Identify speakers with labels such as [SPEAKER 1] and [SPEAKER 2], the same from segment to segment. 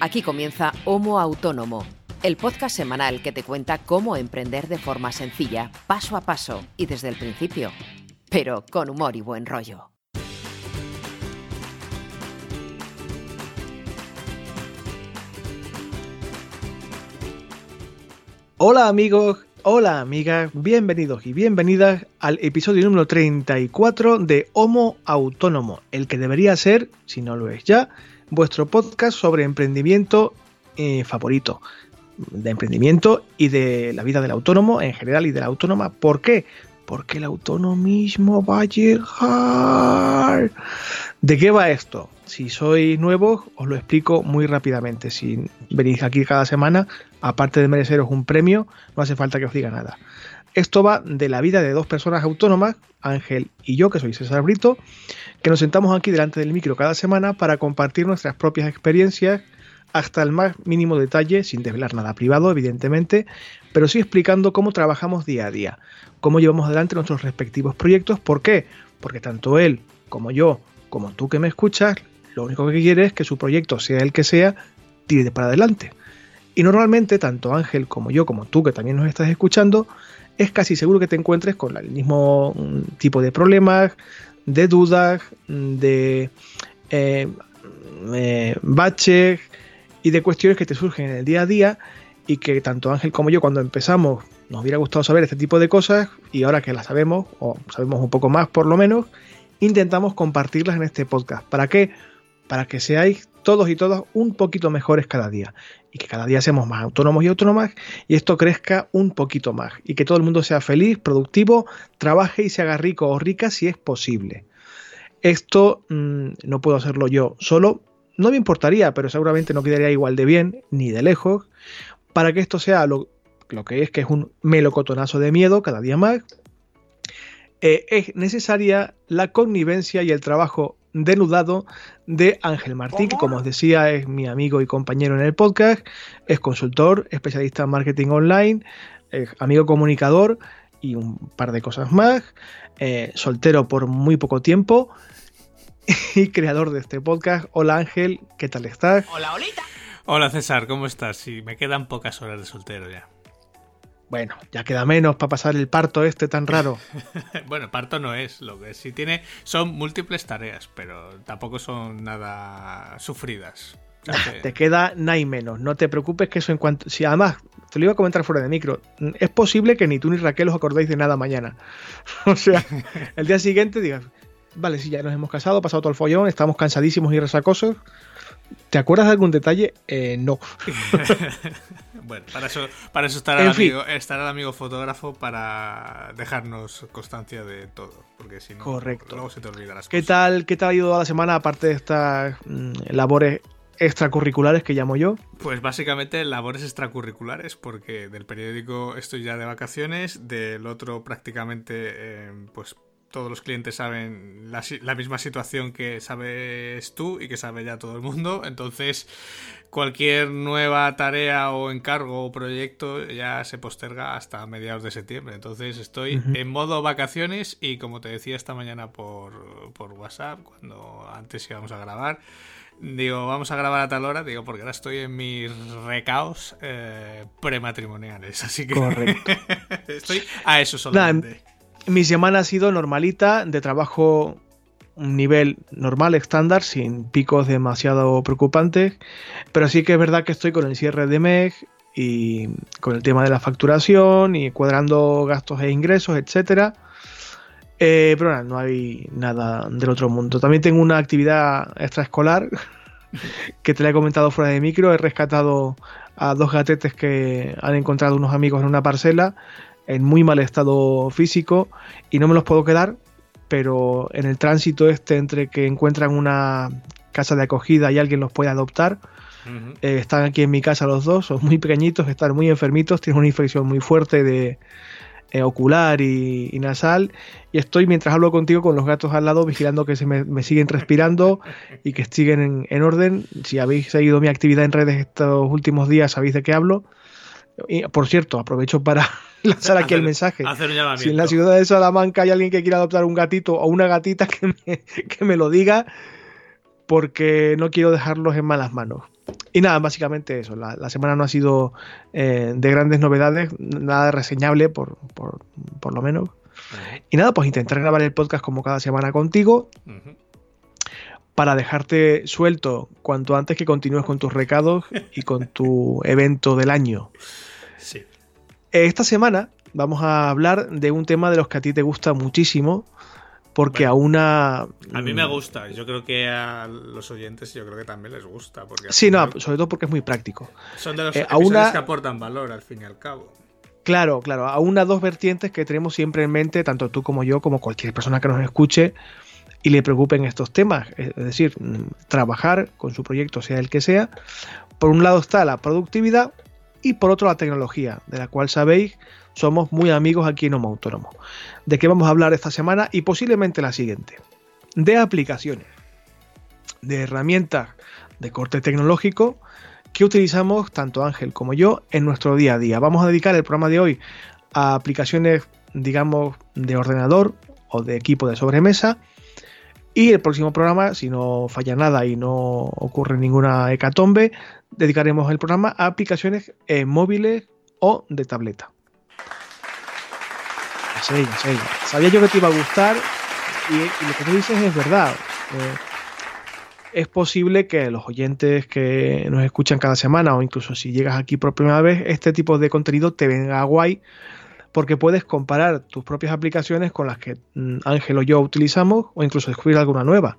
[SPEAKER 1] Aquí comienza Homo Autónomo, el podcast semanal que te cuenta cómo emprender de forma sencilla, paso a paso y desde el principio, pero con humor y buen rollo.
[SPEAKER 2] Hola amigos, hola amigas, bienvenidos y bienvenidas al episodio número 34 de Homo Autónomo, el que debería ser, si no lo es ya, vuestro podcast sobre emprendimiento eh, favorito. De emprendimiento y de la vida del autónomo en general y de la autónoma. ¿Por qué? Porque el autonomismo va a llegar. ¿De qué va esto? Si sois nuevos, os lo explico muy rápidamente. Si venís aquí cada semana, aparte de mereceros un premio, no hace falta que os diga nada. Esto va de la vida de dos personas autónomas, Ángel y yo, que soy César Brito, que nos sentamos aquí delante del micro cada semana para compartir nuestras propias experiencias hasta el más mínimo detalle, sin desvelar nada privado, evidentemente, pero sí explicando cómo trabajamos día a día, cómo llevamos adelante nuestros respectivos proyectos. ¿Por qué? Porque tanto él como yo, como tú que me escuchas, lo único que quiere es que su proyecto, sea el que sea, tire para adelante. Y normalmente, tanto Ángel como yo, como tú que también nos estás escuchando, es casi seguro que te encuentres con el mismo mm, tipo de problemas, de dudas, de eh, eh, baches y de cuestiones que te surgen en el día a día y que tanto Ángel como yo cuando empezamos nos hubiera gustado saber este tipo de cosas y ahora que las sabemos, o sabemos un poco más por lo menos, intentamos compartirlas en este podcast. ¿Para qué? Para que seáis todos y todas un poquito mejores cada día y que cada día seamos más autónomos y autónomas y esto crezca un poquito más y que todo el mundo sea feliz, productivo, trabaje y se haga rico o rica si es posible. Esto mmm, no puedo hacerlo yo solo, no me importaría, pero seguramente no quedaría igual de bien ni de lejos. Para que esto sea lo, lo que es, que es un melocotonazo de miedo cada día más, eh, es necesaria la connivencia y el trabajo denudado de Ángel Martín, que como os decía es mi amigo y compañero en el podcast, es consultor, especialista en marketing online, es amigo comunicador y un par de cosas más, eh, soltero por muy poco tiempo y creador de este podcast. Hola Ángel, ¿qué tal estás?
[SPEAKER 3] Hola, Olita. Hola César, ¿cómo estás? Sí, me quedan pocas horas de soltero ya.
[SPEAKER 2] Bueno, ya queda menos para pasar el parto este tan raro.
[SPEAKER 3] bueno, parto no es, lo que sí tiene son múltiples tareas, pero tampoco son nada sufridas.
[SPEAKER 2] O sea que... Te queda nada y menos, no te preocupes que eso en cuanto... Si además, te lo iba a comentar fuera de micro, es posible que ni tú ni Raquel os acordéis de nada mañana. o sea, el día siguiente digas, vale, sí, ya nos hemos casado, pasado todo el follón, estamos cansadísimos y resacosos. ¿Te acuerdas de algún detalle? Eh, no.
[SPEAKER 3] Bueno, para eso, para eso estará, el amigo, estará el amigo fotógrafo para dejarnos constancia de todo. Porque si no,
[SPEAKER 2] Correcto.
[SPEAKER 3] luego se te olvidan las
[SPEAKER 2] ¿Qué
[SPEAKER 3] cosas.
[SPEAKER 2] Tal, ¿Qué tal ha ido la semana aparte de estas mmm, labores extracurriculares que llamo yo?
[SPEAKER 3] Pues básicamente labores extracurriculares, porque del periódico estoy ya de vacaciones, del otro prácticamente eh, pues todos los clientes saben la, la, misma situación que sabes tú y que sabe ya todo el mundo. Entonces, cualquier nueva tarea o encargo o proyecto ya se posterga hasta mediados de septiembre. Entonces, estoy uh -huh. en modo vacaciones y como te decía esta mañana por, por WhatsApp, cuando antes íbamos a grabar, digo, vamos a grabar a tal hora, digo, porque ahora estoy en mis recaos eh, prematrimoniales. Así que
[SPEAKER 2] Correcto.
[SPEAKER 3] estoy a eso solamente.
[SPEAKER 2] Nah, mi semana ha sido normalita, de trabajo un nivel normal, estándar, sin picos demasiado preocupantes, pero sí que es verdad que estoy con el cierre de mes y con el tema de la facturación y cuadrando gastos e ingresos, etcétera. Eh, pero nada, no hay nada del otro mundo. También tengo una actividad extraescolar que te la he comentado fuera de micro. He rescatado a dos gatetes que han encontrado unos amigos en una parcela en muy mal estado físico y no me los puedo quedar, pero en el tránsito este entre que encuentran una casa de acogida y alguien los puede adoptar, uh -huh. eh, están aquí en mi casa los dos, son muy pequeñitos, están muy enfermitos, tienen una infección muy fuerte de eh, ocular y, y, nasal y estoy mientras hablo contigo con los gatos al lado vigilando que se me, me siguen respirando y que siguen en, en orden. Si habéis seguido mi actividad en redes estos últimos días sabéis de qué hablo. Y, por cierto, aprovecho para lanzar aquí
[SPEAKER 3] hacer,
[SPEAKER 2] el mensaje. Si en la ciudad de Salamanca hay alguien que quiera adoptar un gatito o una gatita, que me, que me lo diga, porque no quiero dejarlos en malas manos. Y nada, básicamente eso. La, semana no ha sido eh, de grandes novedades, nada reseñable por, por, lo menos. Y nada, pues intentar grabar el podcast como cada semana contigo. Para dejarte suelto cuanto antes que continúes con tus recados y con tu evento del año. Esta semana vamos a hablar de un tema de los que a ti te gusta muchísimo, porque a una...
[SPEAKER 3] A mí me gusta, yo creo que a los oyentes yo creo que también les gusta. Porque
[SPEAKER 2] sí, no, sobre todo porque es muy práctico.
[SPEAKER 3] Son de los eh, que aportan valor al fin y al cabo.
[SPEAKER 2] Claro, claro, a una dos vertientes que tenemos siempre en mente, tanto tú como yo, como cualquier persona que nos escuche y le preocupen estos temas, es decir, mm, trabajar con su proyecto, sea el que sea. Por un lado está la productividad y por otro la tecnología, de la cual sabéis somos muy amigos aquí en Homo Autónomo. ¿De qué vamos a hablar esta semana y posiblemente la siguiente? De aplicaciones, de herramientas de corte tecnológico que utilizamos tanto Ángel como yo en nuestro día a día. Vamos a dedicar el programa de hoy a aplicaciones, digamos, de ordenador o de equipo de sobremesa. Y el próximo programa, si no falla nada y no ocurre ninguna hecatombe, dedicaremos el programa a aplicaciones móviles o de tableta. Sabía yo que te iba a gustar y, lo que tú dices es verdad. Eh, es posible que los oyentes que nos escuchan cada semana o incluso si llegas aquí por primera vez, este tipo de contenido te venga guay porque puedes comparar tus propias aplicaciones con las que mm, Ángel o yo utilizamos o incluso descubrir alguna nueva.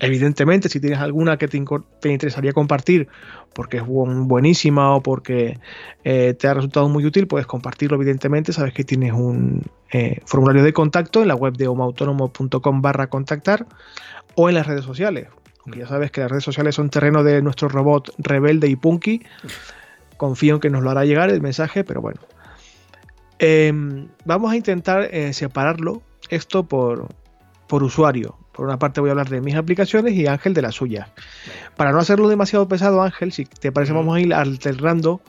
[SPEAKER 2] Evidentemente, si tienes alguna que te, interesaría compartir porque es buenísima o porque eh, te ha resultado muy útil, puedes compartirlo evidentemente. Sabes que tienes un eh, formulario de contacto en la web de homoautónomo.com barra contactar o en las redes sociales. Aunque ya sabes que las redes sociales son terreno de nuestro robot rebelde y punky. Confío en que nos lo hará llegar el mensaje, pero bueno, Em, vamos a intentar eh, separarlo esto por, por usuario. Por una parte voy a hablar de mis aplicaciones y Ángel de las suyas. Para no hacerlo demasiado pesado, Ángel, si te parece, mm. vamos a ir alternando,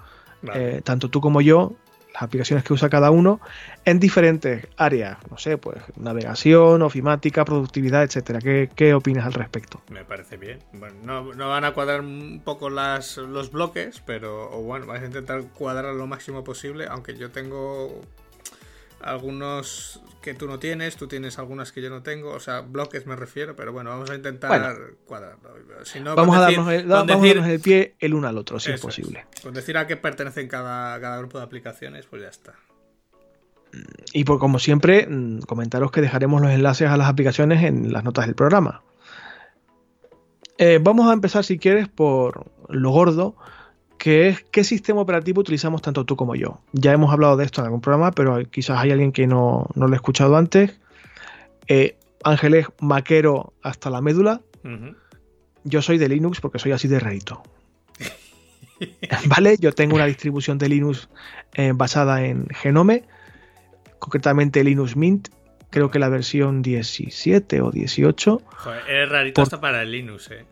[SPEAKER 2] eh, tanto tú como yo, las aplicaciones que usa cada uno en diferentes áreas, no sé, pues navegación, ofimática, productividad, etcétera. ¿Qué, opinas al respecto?
[SPEAKER 3] Me parece bien. Bueno, no, van a cuadrar un poco las, los bloques, pero bueno, vais a intentar cuadrar lo máximo posible, aunque yo tengo algunos que tú no tienes, tú tienes algunas que yo no tengo, o sea, bloques me refiero, pero bueno, vamos a intentar cuadrarlo.
[SPEAKER 2] vamos, a darnos, el, pie el uno al otro, si es posible.
[SPEAKER 3] Con decir a qué pertenecen cada, cada grupo de aplicaciones, pues ya está.
[SPEAKER 2] Y por como siempre, mm, comentaros que dejaremos los enlaces a las aplicaciones en las notas del programa. Eh, vamos a empezar, si quieres, por lo gordo, que es qué sistema operativo utilizamos tanto tú como yo. Ya hemos hablado de esto en algún programa, pero quizás hay alguien que no, lo ha escuchado antes. Eh, Ángel es maquero hasta la médula. Yo soy de Linux porque soy así de rarito. ¿Vale? Yo tengo una distribución de Linux eh, basada en Genome, concretamente Linux Mint. Creo que la versión 17 o 18.
[SPEAKER 3] Joder, es rarito hasta para Linux, eh.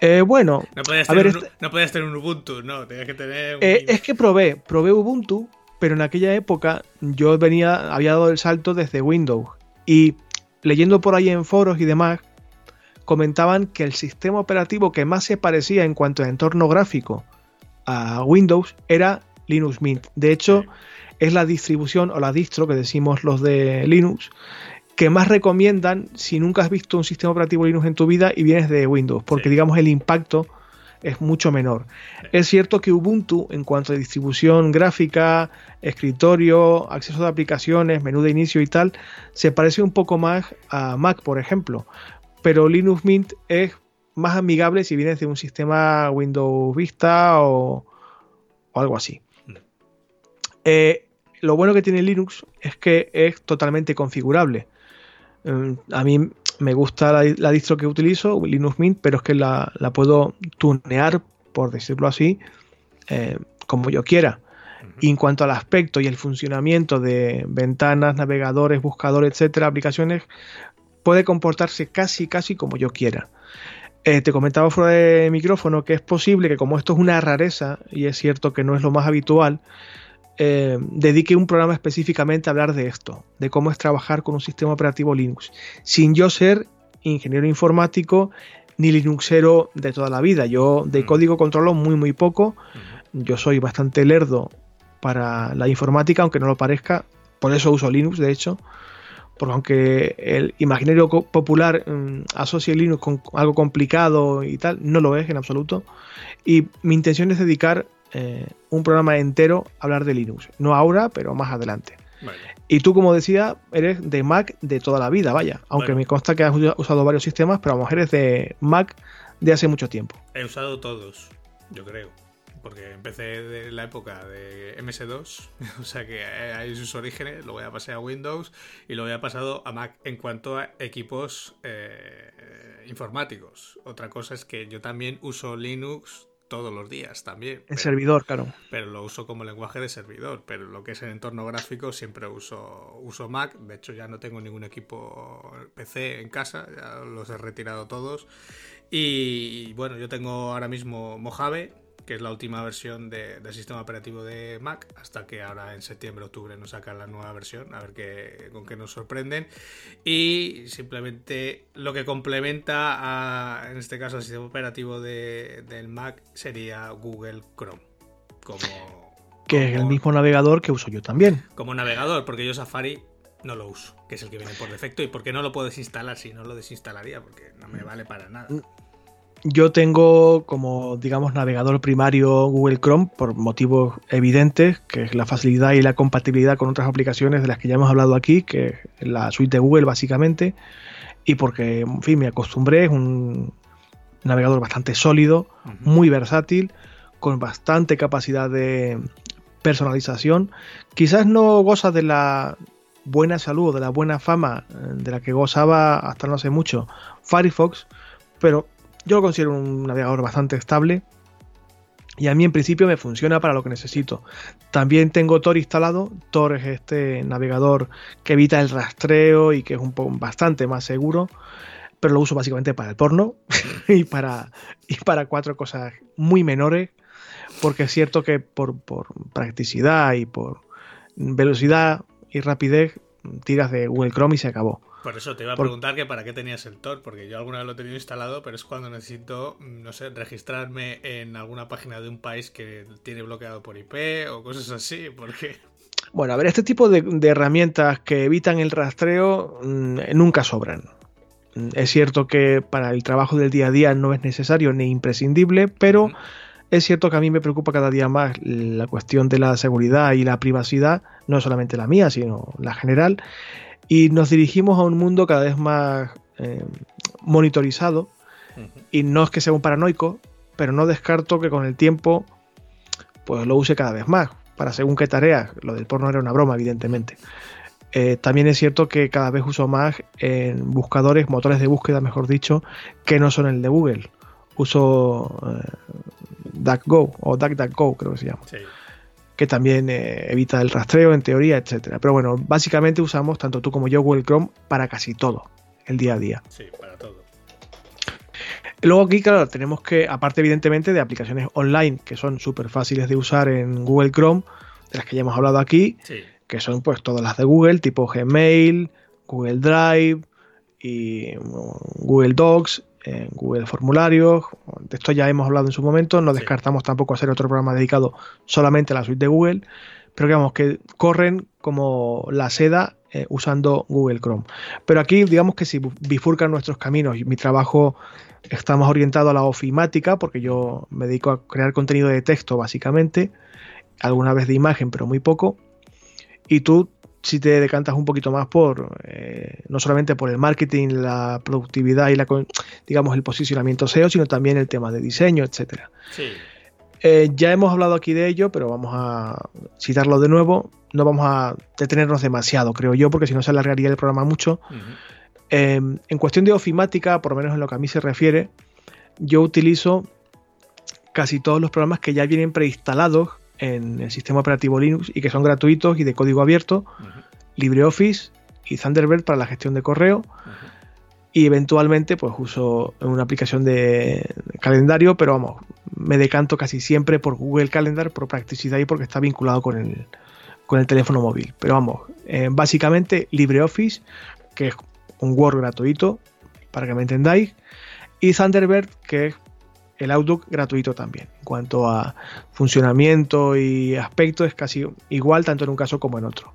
[SPEAKER 2] Eh, bueno,
[SPEAKER 3] no podías, tener, un, no podías tener un Ubuntu, no, tenías que tener.
[SPEAKER 2] Eh, es que probé, probé Ubuntu, pero en aquella época yo venía, había dado el salto desde Windows y leyendo por ahí en foros y demás, comentaban que el sistema operativo que más se parecía en cuanto a entorno gráfico a Windows era Linux Mint. De hecho, es la distribución o la distro que decimos los de Linux que más recomiendan si nunca has visto un sistema operativo Linux en tu vida y vienes de Windows, porque digamos el impacto es mucho menor. Es cierto que Ubuntu, en cuanto a distribución gráfica, escritorio, acceso de aplicaciones, menú de inicio y tal, se parece un poco más a Mac, por ejemplo. Pero Linux Mint es más amigable si vienes de un sistema Windows Vista o, algo así. Mm. Eh, lo bueno que tiene Linux es que es totalmente configurable. Em, a mí me gusta la, distro que utilizo, Linux Mint, pero es que la, puedo tunear, por decirlo así, eh, como yo quiera. Y en cuanto al aspecto y el funcionamiento de ventanas, navegadores, buscadores, etcétera, aplicaciones, puede comportarse casi, casi como yo quiera. Eh, te comentaba fuera de micrófono que es posible que como esto es una rareza, y es cierto que no es lo más habitual, eh, dedique un programa específicamente a hablar de esto, de cómo es trabajar con un sistema operativo Linux, sin yo ser ingeniero informático ni Linuxero de toda la vida. Yo de
[SPEAKER 3] Mm.
[SPEAKER 2] código controlo muy, muy poco. Yo soy bastante lerdo para la informática, aunque no lo parezca. Por eso uso Linux, de hecho. Porque aunque el imaginario popular mm, asocie Linux con algo complicado y tal, no lo es en absoluto. Y mi intención es dedicar eh, un programa entero a hablar de Linux. No ahora, pero más adelante.
[SPEAKER 3] Vale.
[SPEAKER 2] Y tú, como decía, eres de Mac de toda la vida, vaya. Aunque me consta que has usa- usado varios sistemas, pero vamos, eres de Mac de hace mucho tiempo.
[SPEAKER 3] He usado todos, yo creo. Porque empecé de la época de MS2, o sea que hay sus orígenes, luego ya pasé a Windows y luego ya he pasado a Mac en cuanto a equipos eh, informáticos. Otra cosa es que yo también uso Linux todos los días también.
[SPEAKER 2] El
[SPEAKER 3] pero-
[SPEAKER 2] servidor, claro.
[SPEAKER 3] pero lo uso como lenguaje de servidor. Pero lo que es el entorno gráfico siempre uso, uso Mac. De hecho, ya no tengo ningún equipo PC en casa, ya los he retirado todos. Y bueno, yo tengo ahora mismo Mojave, que es la última versión de- del sistema operativo de Mac, hasta que ahora en septiembre, octubre nos sacan la nueva versión, a ver qué, con qué nos sorprenden. Y simplemente lo que complementa a, en este caso, al sistema operativo de- del Mac sería Google Chrome. Como,
[SPEAKER 2] Que es el mismo navegador que uso yo también.
[SPEAKER 3] como navegador, porque yo Safari no lo uso, que es el que viene por defecto, y porque no lo puedo desinstalar, si no lo desinstalaría, porque no me vale para nada.
[SPEAKER 2] Yo tengo como, digamos, navegador primario Google Chrome por motivos evidentes, que es la facilidad y la compatibilidad con otras aplicaciones de las que ya hemos hablado aquí, que es la suite de Google básicamente, y porque, en fin, me acostumbré, es un navegador bastante sólido, muy versátil, con bastante capacidad de personalización. Quizás no goza de la buena salud o de la buena fama eh, de la que gozaba hasta no hace mucho Firefox, pero yo lo considero un navegador bastante estable y a mí en principio me funciona para lo que necesito. También tengo Tor instalado. Tor es este navegador que evita el rastreo y que es un poco bastante más seguro, pero lo uso básicamente para el porno y para, y para cuatro cosas muy menores, porque es cierto que por, por practicidad y por velocidad y rapidez tiras de Google Chrome y se acabó.
[SPEAKER 3] Por eso te iba a
[SPEAKER 2] Por-
[SPEAKER 3] preguntar que para qué tenías el Tor, porque yo alguna vez lo he tenido instalado, pero es cuando necesito, mm, no sé, registrarme en alguna página de un país que tiene bloqueado por IP o cosas así, porque...
[SPEAKER 2] Bueno, a ver, este tipo de, de herramientas que evitan el rastreo mm, nunca sobran. Mm, Es cierto que para el trabajo del día a día no es necesario ni imprescindible, pero es cierto que a mí me preocupa cada día más la cuestión de la seguridad y la privacidad, no solamente la mía, sino la general. Y nos dirigimos a un mundo cada vez más eh, monitorizado. Y no es que sea un paranoico, pero no descarto que con el tiempo pues lo use cada vez más para según qué tareas. Lo del porno era una broma, evidentemente. Eh, también es cierto que cada vez uso más en buscadores, motores de búsqueda, mejor dicho, que no son el de Google. Uso eh, DuckGo o DuckDuckGo, creo que se llama,
[SPEAKER 3] Sí.
[SPEAKER 2] Que también eh, evita el rastreo en teoría, etcétera. Pero bueno, básicamente usamos tanto tú como yo Google Chrome para casi todo el día a día.
[SPEAKER 3] Sí, para todo.
[SPEAKER 2] Luego aquí, claro, tenemos que, aparte evidentemente de aplicaciones online que son súper fáciles de usar en Google Chrome, de las que ya hemos hablado aquí,
[SPEAKER 3] Sí.
[SPEAKER 2] que son pues todas las de Google, tipo Gmail, Google Drive y mm, Google Docs, Google Formularios. De esto ya hemos hablado en su momento, no descartamos tampoco hacer otro programa dedicado solamente a la suite de Google, pero digamos que corren como la seda eh, usando Google Chrome. Pero aquí digamos que si bifurcan nuestros caminos y mi trabajo está más orientado a la ofimática, porque yo me dedico a crear contenido de texto básicamente, alguna vez de imagen, pero muy poco. Y tú, si te decantas un poquito más por, eh, no solamente por el marketing, la productividad y la, digamos, el posicionamiento SEO, sino también el tema de diseño, etcétera.
[SPEAKER 3] Sí.
[SPEAKER 2] Eh, ya hemos hablado aquí de ello, pero vamos a citarlo de nuevo. No vamos a detenernos demasiado, creo yo, porque si no se alargaría el programa mucho. Eh, en cuestión de ofimática, por lo menos en lo que a mí se refiere, yo utilizo casi todos los programas que ya vienen preinstalados en el sistema operativo Linux y que son gratuitos y de código abierto. LibreOffice y Thunderbird para la gestión de correo y eventualmente pues uso una aplicación de calendario, pero vamos, me decanto casi siempre por Google Calendar por practicidad y porque está vinculado con el, con el teléfono móvil. Pero vamos, eh, básicamente LibreOffice, que es un Word gratuito, para que me entendáis, y Thunderbird, que es el Outlook gratuito también. En cuanto a funcionamiento y aspecto, es casi igual tanto en un caso como en otro.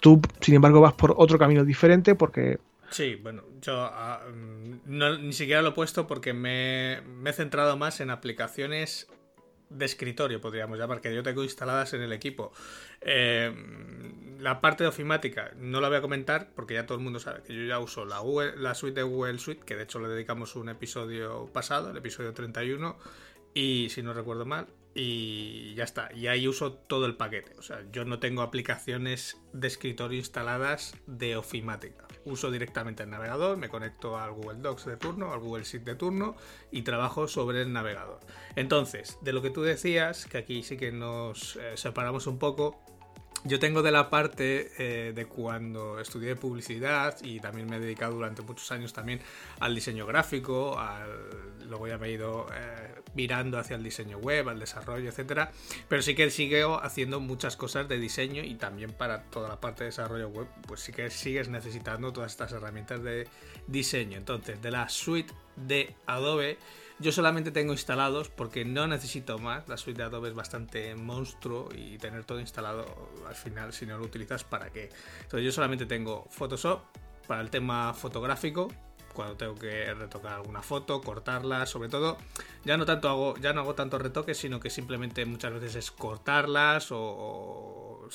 [SPEAKER 2] Tú, sin embargo, vas por otro camino diferente porque...
[SPEAKER 3] Sí, bueno, yo ah, mm, ni siquiera lo he puesto porque me, me he centrado más en aplicaciones de escritorio, podríamos llamar, que yo tengo instaladas en el equipo. Eh, la parte de ofimática no la voy a comentar porque ya todo el mundo sabe que yo ya uso la, la suite de Google Suite, que de hecho le dedicamos un episodio pasado, el episodio 31, y si no recuerdo mal, y ya está. Y ahí uso todo el paquete. O sea, yo no tengo aplicaciones de escritorio instaladas de ofimática. Uso directamente el navegador, me conecto al Google Docs de turno, al Google Sheet de turno y trabajo sobre el navegador. Entonces, de lo que tú decías, que aquí sí que nos eh, separamos un poco, yo tengo de la parte eh, de cuando estudié publicidad y también me he dedicado durante muchos años también al diseño gráfico, luego ya me he ido eh, mirando hacia el diseño web, al desarrollo, etcétera, pero sí que sigo haciendo muchas cosas de diseño y también para toda la parte de desarrollo web, pues sí que sigues necesitando todas estas herramientas de diseño. Entonces, de la suite de Adobe yo solamente tengo instalados porque no necesito más. La suite de Adobe es bastante monstruo y tener todo instalado al final, si no lo utilizas, ¿para qué? Entonces yo solamente tengo Photoshop para el tema fotográfico, cuando tengo que retocar alguna foto, cortarla, sobre todo, ya no tanto hago, ya no hago tantos retoques, sino que simplemente muchas veces es cortarlas o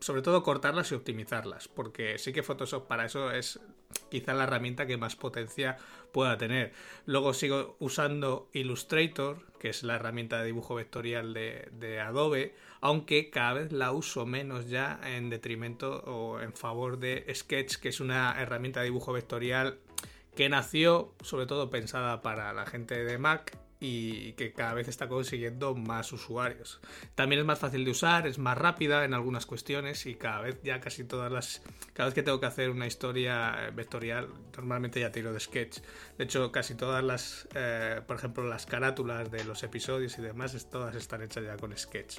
[SPEAKER 3] sobre todo cortarlas y optimizarlas, porque sí que Photoshop para eso es quizá la herramienta que más potencia pueda tener. Luego sigo usando Illustrator, que es la herramienta de dibujo vectorial de, Adobe, aunque cada vez la uso menos ya en detrimento o en favor de Sketch, que es una herramienta de dibujo vectorial que nació sobre todo pensada para la gente de Mac y que cada vez está consiguiendo más usuarios. También es más fácil de usar, es más rápida en algunas cuestiones y cada vez ya casi todas las... Cada vez que tengo que hacer una historia vectorial, normalmente ya tiro de sketch. De hecho, casi todas las, eh, por ejemplo, las carátulas de los episodios y demás, todas están hechas ya con sketch.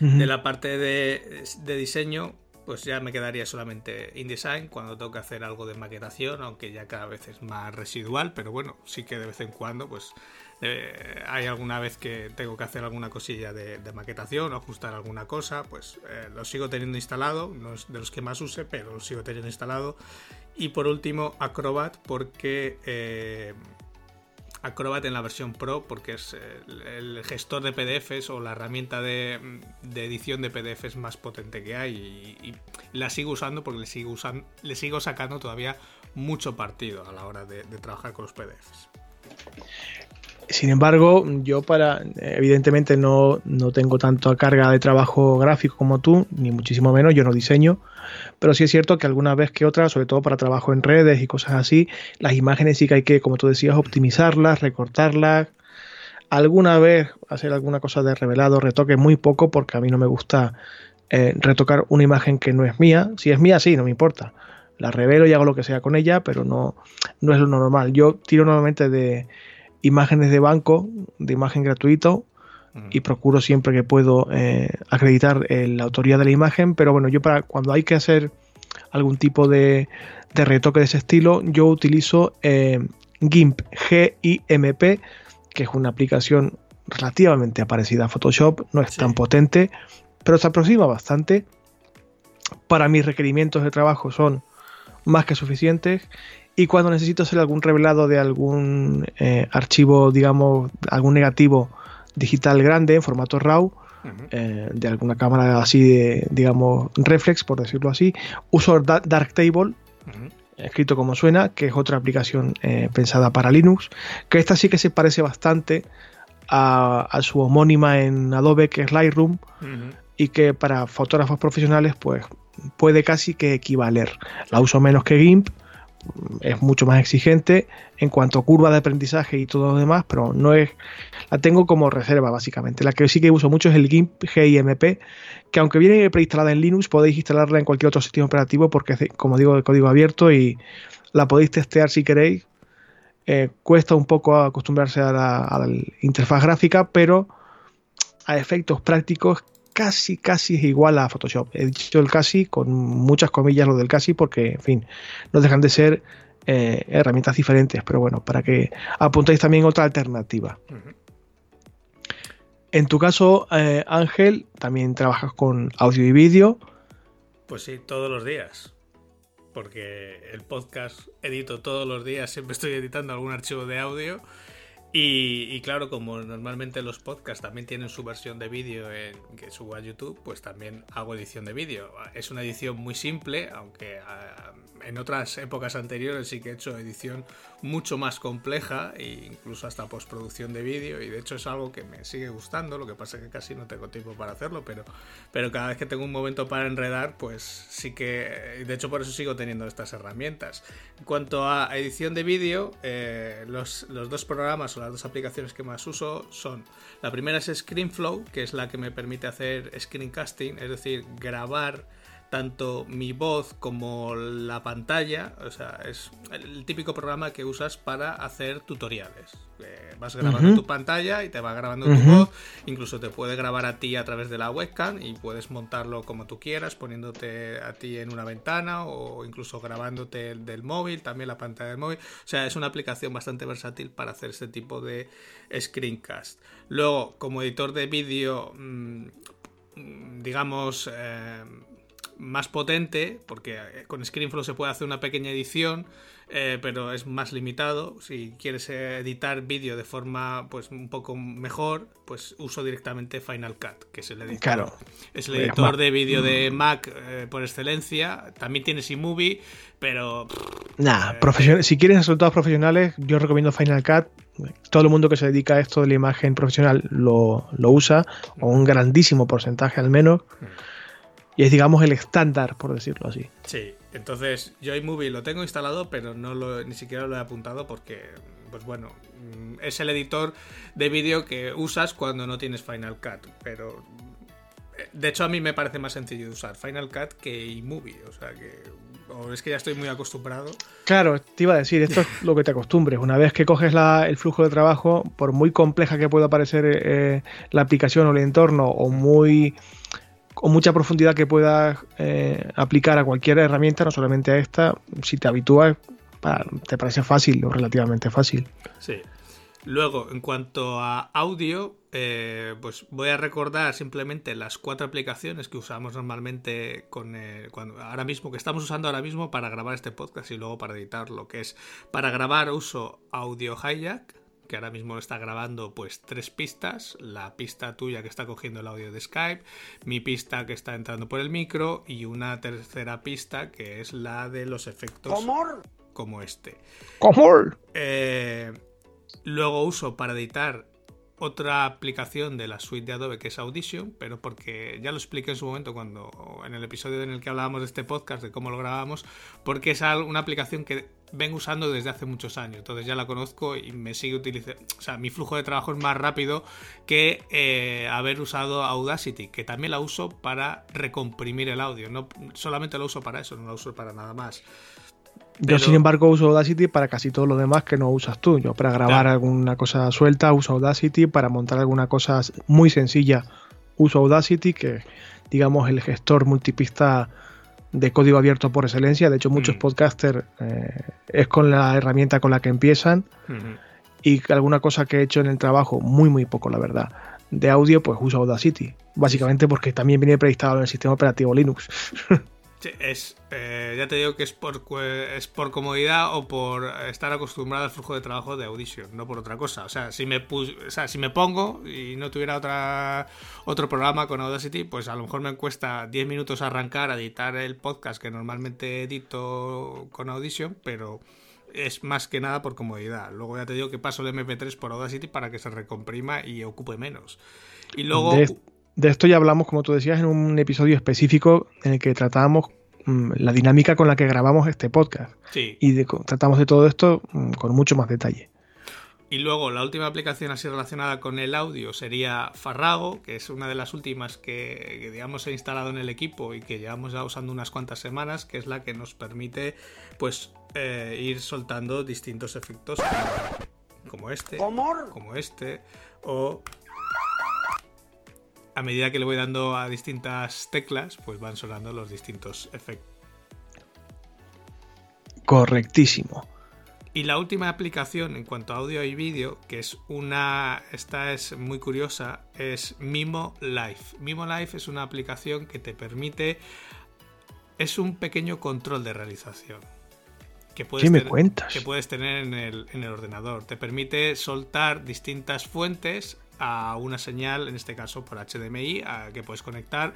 [SPEAKER 3] De la parte de, de diseño, pues ya me quedaría solamente InDesign cuando tengo que hacer algo de maquetación, aunque ya cada vez es más residual, pero bueno, sí que de vez en cuando pues eh, hay alguna vez que tengo que hacer alguna cosilla de, maquetación o ajustar alguna cosa, pues eh, lo sigo teniendo instalado, no es de los que más use, pero lo sigo teniendo instalado. Y por último, Acrobat, porque eh, Acrobat en la versión Pro porque es el, gestor de PDFs o la herramienta de, edición de PDFs más potente que hay y, la sigo usando porque le sigo, usando, le sigo sacando todavía mucho partido a la hora de trabajar con los PDFs.
[SPEAKER 2] Sin embargo, yo para, evidentemente no, no tengo tanto carga de trabajo gráfico como tú, ni muchísimo menos, yo no diseño, pero sí es cierto que alguna vez que otra, sobre todo para trabajo en redes y cosas así, las imágenes sí que hay que, como tú decías, optimizarlas, recortarlas, alguna vez hacer alguna cosa de revelado, retoque muy poco, porque a mí no me gusta eh, retocar una imagen que no es mía, si es mía sí, no me importa, la revelo y hago lo que sea con ella, pero no, no es lo normal, yo tiro normalmente de imágenes de banco, de imagen gratuito, y procuro siempre que puedo eh, acreditar eh, la autoría de la imagen, pero bueno, yo para cuando hay que hacer algún tipo de, retoque de ese estilo, yo utilizo eh, GIMP, G-I-M-P, que es una aplicación relativamente parecida a Photoshop, no es tan potente, pero se aproxima bastante. Para mis requerimientos de trabajo son más que suficientes y cuando necesito hacer algún revelado de algún eh, archivo, digamos, algún negativo digital grande en formato RAW, eh, de alguna cámara así de, digamos, reflex, por decirlo así, uso Darktable, escrito como suena, que es otra aplicación eh, pensada para Linux, que esta sí que se parece bastante a, su homónima en Adobe, que es Lightroom, y que para fotógrafos profesionales, pues puede casi que equivaler. La uso menos que GIMP, es mucho más exigente en cuanto a curva de aprendizaje y todo lo demás, pero no es la tengo como reserva básicamente. La que sí que uso mucho es el GIMP GIMP, que aunque viene preinstalada en Linux, podéis instalarla en cualquier otro sistema operativo porque como digo, de código abierto y la podéis testear si queréis. Eh, cuesta un poco acostumbrarse a la interfaz gráfica, pero a efectos prácticos casi, casi es igual a Photoshop. He dicho el casi con muchas comillas lo del casi porque, en fin, no dejan de ser eh, herramientas diferentes, pero bueno, para que apuntéis también otra alternativa. En tu caso, eh, Ángel, también trabajas con audio y vídeo.
[SPEAKER 3] Pues sí, todos los días. Porque el podcast edito todos los días, siempre estoy editando algún archivo de audio. Y, claro, como normalmente los podcasts también tienen su versión de vídeo que subo a YouTube, pues también hago edición de vídeo. Es una edición muy simple, aunque ah, en otras épocas anteriores sí que he hecho edición mucho más compleja e incluso hasta postproducción de vídeo y de hecho es algo que me sigue gustando, lo que pasa es que casi no tengo tiempo para hacerlo, pero, pero cada vez que tengo un momento para enredar, pues sí que, de hecho por eso sigo teniendo estas herramientas. En cuanto a edición de vídeo, eh, los, los dos programas las dos aplicaciones que más uso son, la primera es ScreenFlow, que es la que me permite hacer screencasting, es decir, grabar tanto mi voz como la pantalla. O sea, es el típico programa que usas para hacer tutoriales. Eh, vas grabando tu pantalla y te va grabando tu voz. Incluso te puede grabar a ti a través de la webcam y puedes montarlo como tú quieras, poniéndote a ti en una ventana o incluso grabándote del móvil, también la pantalla del móvil. O sea, es una aplicación bastante versátil para hacer este tipo de screencast. Luego, como editor de vídeo, mm, digamos, eh, más potente, porque eh, con ScreenFlow se puede hacer una pequeña edición, eh, pero es más limitado. Si quieres editar vídeo de forma pues un poco mejor, pues uso directamente Final Cut, que es el editor,
[SPEAKER 2] claro.
[SPEAKER 3] es el editor de vídeo de mm. Mac eh, por excelencia. También tienes iMovie, pero...
[SPEAKER 2] Nah, si quieres resultados profesionales, yo recomiendo Final Cut. Todo el mundo que se dedica a esto de la imagen profesional lo, lo usa, o un grandísimo porcentaje al menos. Mm. Y es, digamos, el estándar, por decirlo así.
[SPEAKER 3] Sí, entonces yo iMovie lo tengo instalado, pero no lo, ni siquiera lo he apuntado porque, pues bueno, mm, es el editor de vídeo que usas cuando no tienes Final Cut. Pero, eh, de hecho, a mí me parece más sencillo de usar Final Cut que iMovie. O sea que o es que ya estoy muy acostumbrado.
[SPEAKER 2] Claro, te iba a decir, esto es lo que te acostumbres. Una vez que coges el flujo de trabajo, por muy compleja que pueda parecer eh, la aplicación o el entorno, o muy con mucha profundidad que puedas eh, aplicar a cualquier herramienta, no solamente a esta, si te habitúas, te parece fácil o relativamente fácil.
[SPEAKER 3] Sí. Luego, en cuanto a audio, eh, pues voy a recordar simplemente las cuatro aplicaciones que usamos normalmente con cuando, ahora mismo, que estamos usando ahora mismo para grabar este podcast y luego para editarlo, que es para grabar uso Audio Hijack, que ahora mismo está grabando pues tres pistas, la pista tuya que está cogiendo el audio de Skype, mi pista que está entrando por el micro y una tercera pista que es la de los efectos como este. Eh, luego uso para editar otra aplicación de la suite de Adobe que es Audition, pero porque ya lo expliqué en su momento cuando en el episodio en el que hablábamos de este podcast de cómo lo grabamos, porque es una aplicación que vengo usando desde hace muchos años, entonces ya la conozco y me sigue utilizando, o sea, mi flujo de trabajo es más rápido que eh, haber usado Audacity, que también la uso para recomprimir el audio, no solamente lo uso para eso, no la uso para nada más.
[SPEAKER 2] Yo, sin embargo, uso Audacity para casi todo lo demás que no usas tú. Yo para grabar alguna cosa suelta uso Audacity, para montar alguna cosa muy sencilla uso Audacity, que digamos el gestor multipista de código abierto por excelencia. De hecho, muchos mm. podcasters eh, es con la herramienta con la que empiezan. Y alguna cosa que he hecho en el trabajo, muy, muy poco, la verdad. De audio, pues uso Audacity. Básicamente porque también viene preinstalado en el sistema operativo Linux.
[SPEAKER 3] es, eh, ya te digo que es por, es por comodidad o por estar acostumbrado al flujo de trabajo de Audition, no por otra cosa. O sea, si me, si me pongo y no tuviera otra, otro programa con Audacity, pues a lo mejor me cuesta 10 minutos arrancar a editar el podcast que normalmente edito con Audition, pero es más que nada por comodidad. Luego ya te digo que paso el MP3 por Audacity para que se recomprima y ocupe menos. Y luego...
[SPEAKER 2] esto ya hablamos, como tú decías, en un episodio específico en el que tratábamos mm, la dinámica con la que grabamos este podcast.
[SPEAKER 3] Sí.
[SPEAKER 2] Y tratamos de todo esto mm, con mucho más detalle.
[SPEAKER 3] Y luego la última aplicación así relacionada con el audio sería Farrago, que es una de las últimas que, digamos he instalado en el equipo y que llevamos ya usando unas cuantas semanas, que es la que nos permite pues eh, ir soltando distintos efectos como este, como este o a medida que le voy dando a distintas teclas, pues van sonando los distintos efectos.
[SPEAKER 2] Correctísimo.
[SPEAKER 3] Y la última aplicación en cuanto a audio y vídeo, que es una, esta es muy curiosa, es Mimo Life. Mimo Life es una aplicación que te permite, es un pequeño control de realización. Que puedes,
[SPEAKER 2] me
[SPEAKER 3] tener,
[SPEAKER 2] cuentas?
[SPEAKER 3] que puedes tener en el, en el ordenador. Te permite soltar distintas fuentes a una señal, en este caso por HDMI, a, que puedes conectar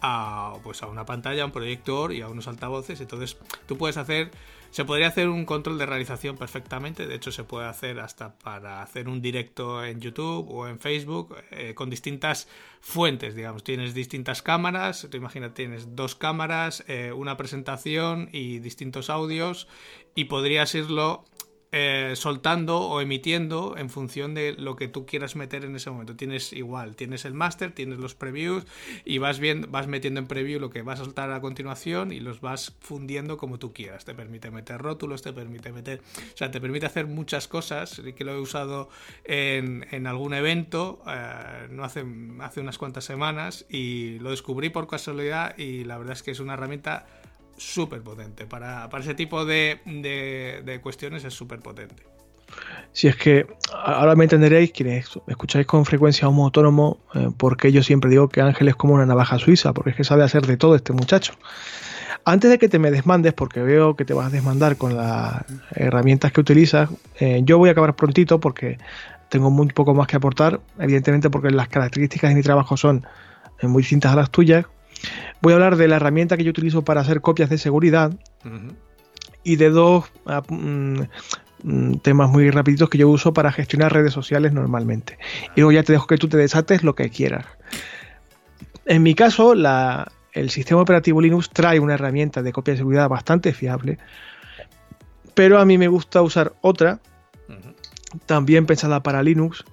[SPEAKER 3] a, pues a una pantalla, a un proyector y a unos altavoces. Entonces tú puedes hacer, se podría hacer un control de realización perfectamente. De hecho se puede hacer hasta para hacer un directo en YouTube o en Facebook eh, con distintas fuentes, digamos. Tienes distintas cámaras, tú imagina, tienes dos cámaras, eh, una presentación y distintos audios y podrías irlo eh, soltando o emitiendo en función de lo que tú quieras meter en ese momento. Tienes igual, tienes el máster, tienes los previews y vas viendo, vas metiendo en preview lo que vas a soltar a continuación y los vas fundiendo como tú quieras. Te permite meter rótulos, te permite meter, o sea, te permite hacer muchas cosas que lo he usado en, en algún evento eh, no hace, hace unas cuantas semanas y lo descubrí por casualidad y la verdad es que es una herramienta súper potente. Para, para, ese tipo de, de, cuestiones es súper potente.
[SPEAKER 2] Si es que ahora me entenderéis, quienes escucháis con frecuencia a un autónomo, eh, porque yo siempre digo que Ángel es como una navaja suiza, porque es que sabe hacer de todo este muchacho. Antes de que te me desmandes, porque veo que te vas a desmandar con las herramientas que utilizas, eh, yo voy a acabar prontito porque tengo muy poco más que aportar, evidentemente porque las características de mi trabajo son eh, muy distintas a las tuyas, Voy a hablar de la herramienta que yo utilizo para hacer copias de seguridad uh -huh. y de dos uh, mm, temas muy rapiditos que yo uso para gestionar redes sociales normalmente. Y luego ya te dejo que tú te desates lo que quieras. En mi caso, la, el sistema operativo Linux trae una herramienta de copia de seguridad bastante fiable, pero a mí me gusta usar otra, uh -huh. también pensada para Linux,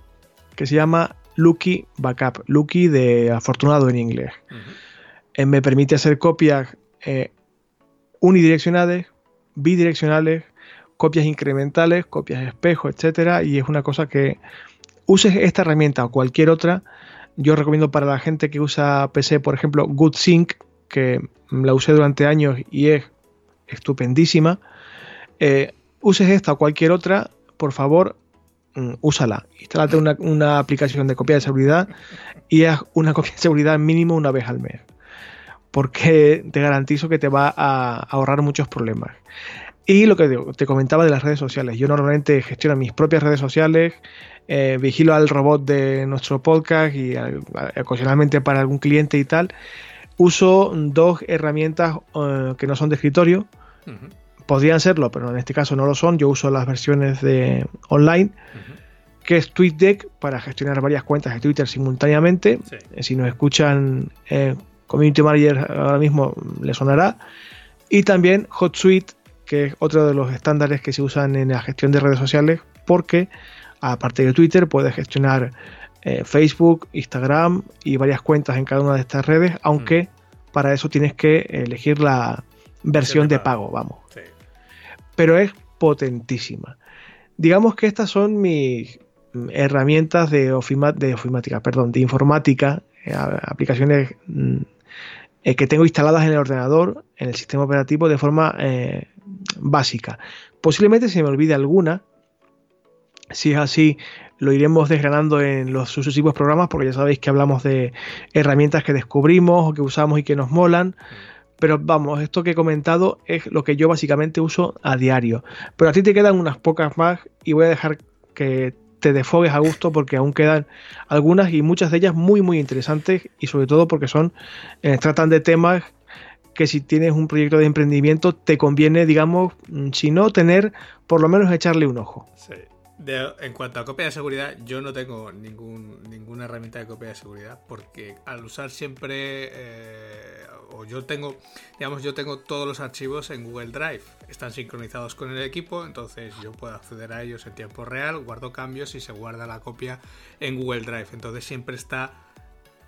[SPEAKER 2] que se llama Lucky Backup. Lucky de afortunado en inglés. Uh -huh eh, me permite hacer copias eh, unidireccionales, bidireccionales, copias incrementales, copias espejo, etcétera, y es una cosa que uses esta herramienta o cualquier otra. Yo recomiendo para la gente que usa PC, por ejemplo, GoodSync, que la usé durante años y es estupendísima. Eh, uses esta o cualquier otra, por favor, mm, úsala. Instálate una, una aplicación de copia de seguridad y haz una copia de seguridad mínimo una vez al mes porque te garantizo que te va a ahorrar muchos problemas. Y lo que te comentaba de las redes sociales. Yo normalmente gestiono mis propias redes sociales, eh, vigilo al robot de nuestro podcast y ocasionalmente para algún cliente y tal. Uso dos herramientas uh, que no son de escritorio. Uh -huh. Podrían serlo, pero en este caso no lo son. Yo uso las versiones de online. Uh -huh. que es TweetDeck para gestionar varias cuentas de Twitter simultáneamente. Sí. Si nos escuchan eh, Community Manager ahora mismo le sonará. Y también HotSuite, que es otro de los estándares que se usan en la gestión de redes sociales, porque aparte de Twitter puedes gestionar eh, Facebook, Instagram y varias cuentas en cada una de estas redes, aunque mm. para eso tienes que elegir la versión de pago, vamos. Sí. Pero es potentísima. Digamos que estas son mis herramientas de, ofima, de ofimática, perdón, de informática, eh, aplicaciones mm, que tengo instaladas en el ordenador, en el sistema operativo, de forma eh, básica. Posiblemente se me olvide alguna. Si es así, lo iremos desgranando en los sucesivos programas, porque ya sabéis que hablamos de herramientas que descubrimos o que usamos y que nos molan. Pero vamos, esto que he comentado es lo que yo básicamente uso a diario. Pero a ti te quedan unas pocas más y voy a dejar que te desfogues a gusto porque aún quedan algunas y muchas de ellas muy muy interesantes y sobre todo porque son eh, tratan de temas que si tienes un proyecto de emprendimiento te conviene digamos si no tener por lo menos echarle un ojo
[SPEAKER 3] sí. En cuanto a copia de seguridad yo no tengo ninguna herramienta de copia de seguridad porque al usar siempre eh, o yo tengo, digamos, yo tengo todos los archivos en Google Drive. Están sincronizados con el equipo, entonces yo puedo acceder a ellos en tiempo real, guardo cambios y se guarda la copia en Google Drive. Entonces siempre está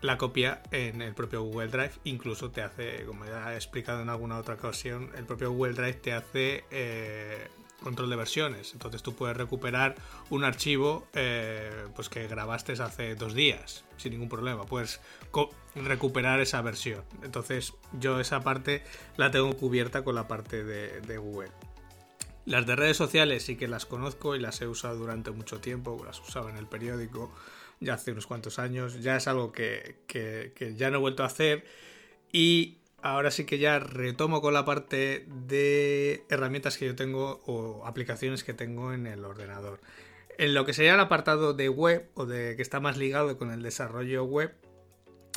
[SPEAKER 3] la copia en el propio Google Drive. Incluso te hace, como ya he explicado en alguna otra ocasión, el propio Google Drive te hace eh, control de versiones. Entonces tú puedes recuperar un archivo eh, pues que grabaste hace dos días sin ningún problema. Puedes recuperar esa versión. Entonces yo esa parte la tengo cubierta con la parte de, de Google. Las de redes sociales sí que las conozco y las he usado durante mucho tiempo, las usaba en el periódico ya hace unos cuantos años, ya es algo que, que ya no he vuelto a hacer y ahora sí que ya retomo con la parte de herramientas que yo tengo o aplicaciones que tengo en el ordenador. En lo que sería el apartado de web o de que está más ligado con el desarrollo web,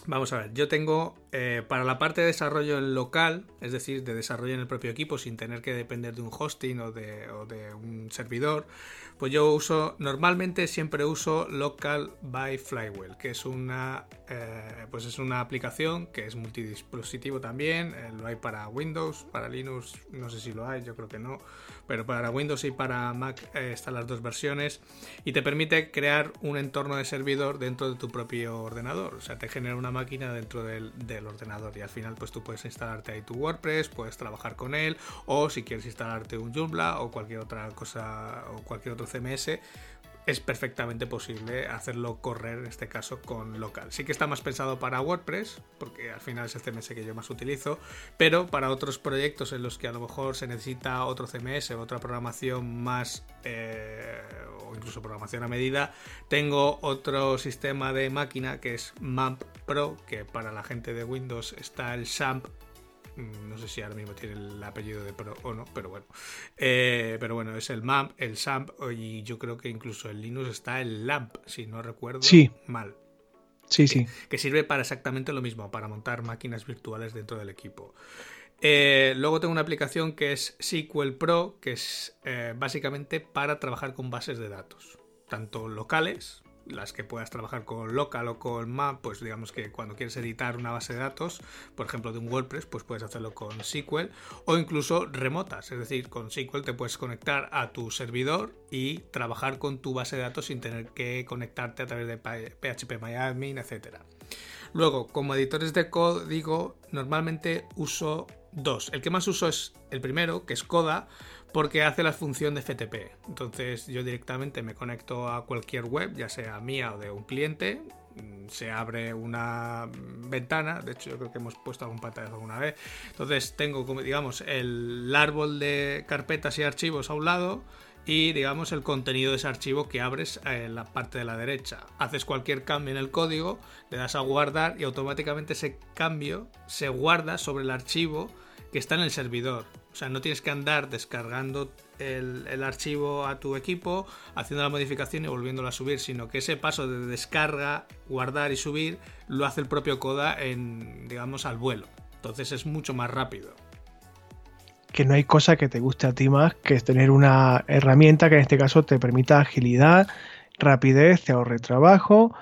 [SPEAKER 3] Vamos a ver, yo tengo eh, para la parte de desarrollo local, es decir, de desarrollo en el propio equipo sin tener que depender de un hosting o de, o de un servidor, pues yo uso, normalmente siempre uso Local by Flywheel, que es una, eh, pues es una aplicación que es multidispositivo también, eh, lo hay para Windows, para Linux, no sé si lo hay, yo creo que no, pero para Windows y para Mac están las dos versiones y te permite crear un entorno de servidor dentro de tu propio ordenador, o sea, te genera una máquina dentro del, ordenador y al final pues tú puedes instalarte ahí tu WordPress, puedes trabajar con él o si quieres instalarte un Joomla o cualquier otra cosa o cualquier otro CMS es perfectamente posible hacerlo correr en este caso con local. Sí que está más pensado para WordPress, porque al final es el CMS que yo más utilizo, pero para otros proyectos en los que a lo mejor se necesita otro CMS otra programación más eh, o incluso programación a medida, tengo otro sistema de máquina que es MAMP Pro, que para la gente de Windows está el SAMP no sé si ahora mismo tiene el apellido de Pro o no, pero bueno. Eh, pero bueno, es el MAMP, el SAMP y yo creo que incluso en Linux está el LAMP, si no recuerdo mal.
[SPEAKER 2] Sí, sí.
[SPEAKER 3] Que, sirve para exactamente lo mismo, para montar máquinas virtuales dentro del equipo. Eh, luego tengo una aplicación que es SQL Pro, que es eh, básicamente para trabajar con bases de datos, tanto locales, las que puedas trabajar con local o con map, pues digamos que cuando quieres editar una base de datos, por ejemplo de un WordPress, pues puedes hacerlo con SQL o incluso remotas, es decir, con SQL te puedes conectar a tu servidor y trabajar con tu base de datos sin tener que conectarte a través de PHP etc. Luego, como editores de código, normalmente uso dos. El que más uso es el primero, que es Coda, porque hace la función de FTP. Entonces yo directamente me conecto a cualquier web, ya sea mía o de un cliente, mm, se abre una ventana, de hecho yo creo que hemos puesto algún pantallazo alguna vez, entonces tengo digamos el árbol de carpetas y archivos a un lado y digamos el contenido de ese archivo que abres en la parte de la derecha. Haces cualquier cambio en el código, le das a guardar y automáticamente ese cambio se guarda sobre el archivo que está en el servidor. O sea, no tienes que andar descargando el, archivo a tu equipo, haciendo la modificación y volviéndolo a subir, sino que ese paso de descarga, guardar y subir lo hace el propio Coda en, digamos, al vuelo. Entonces es mucho más rápido.
[SPEAKER 2] Que no hay cosa que te guste a ti más que tener una herramienta que en este caso te permita agilidad, rapidez, te ahorre trabajo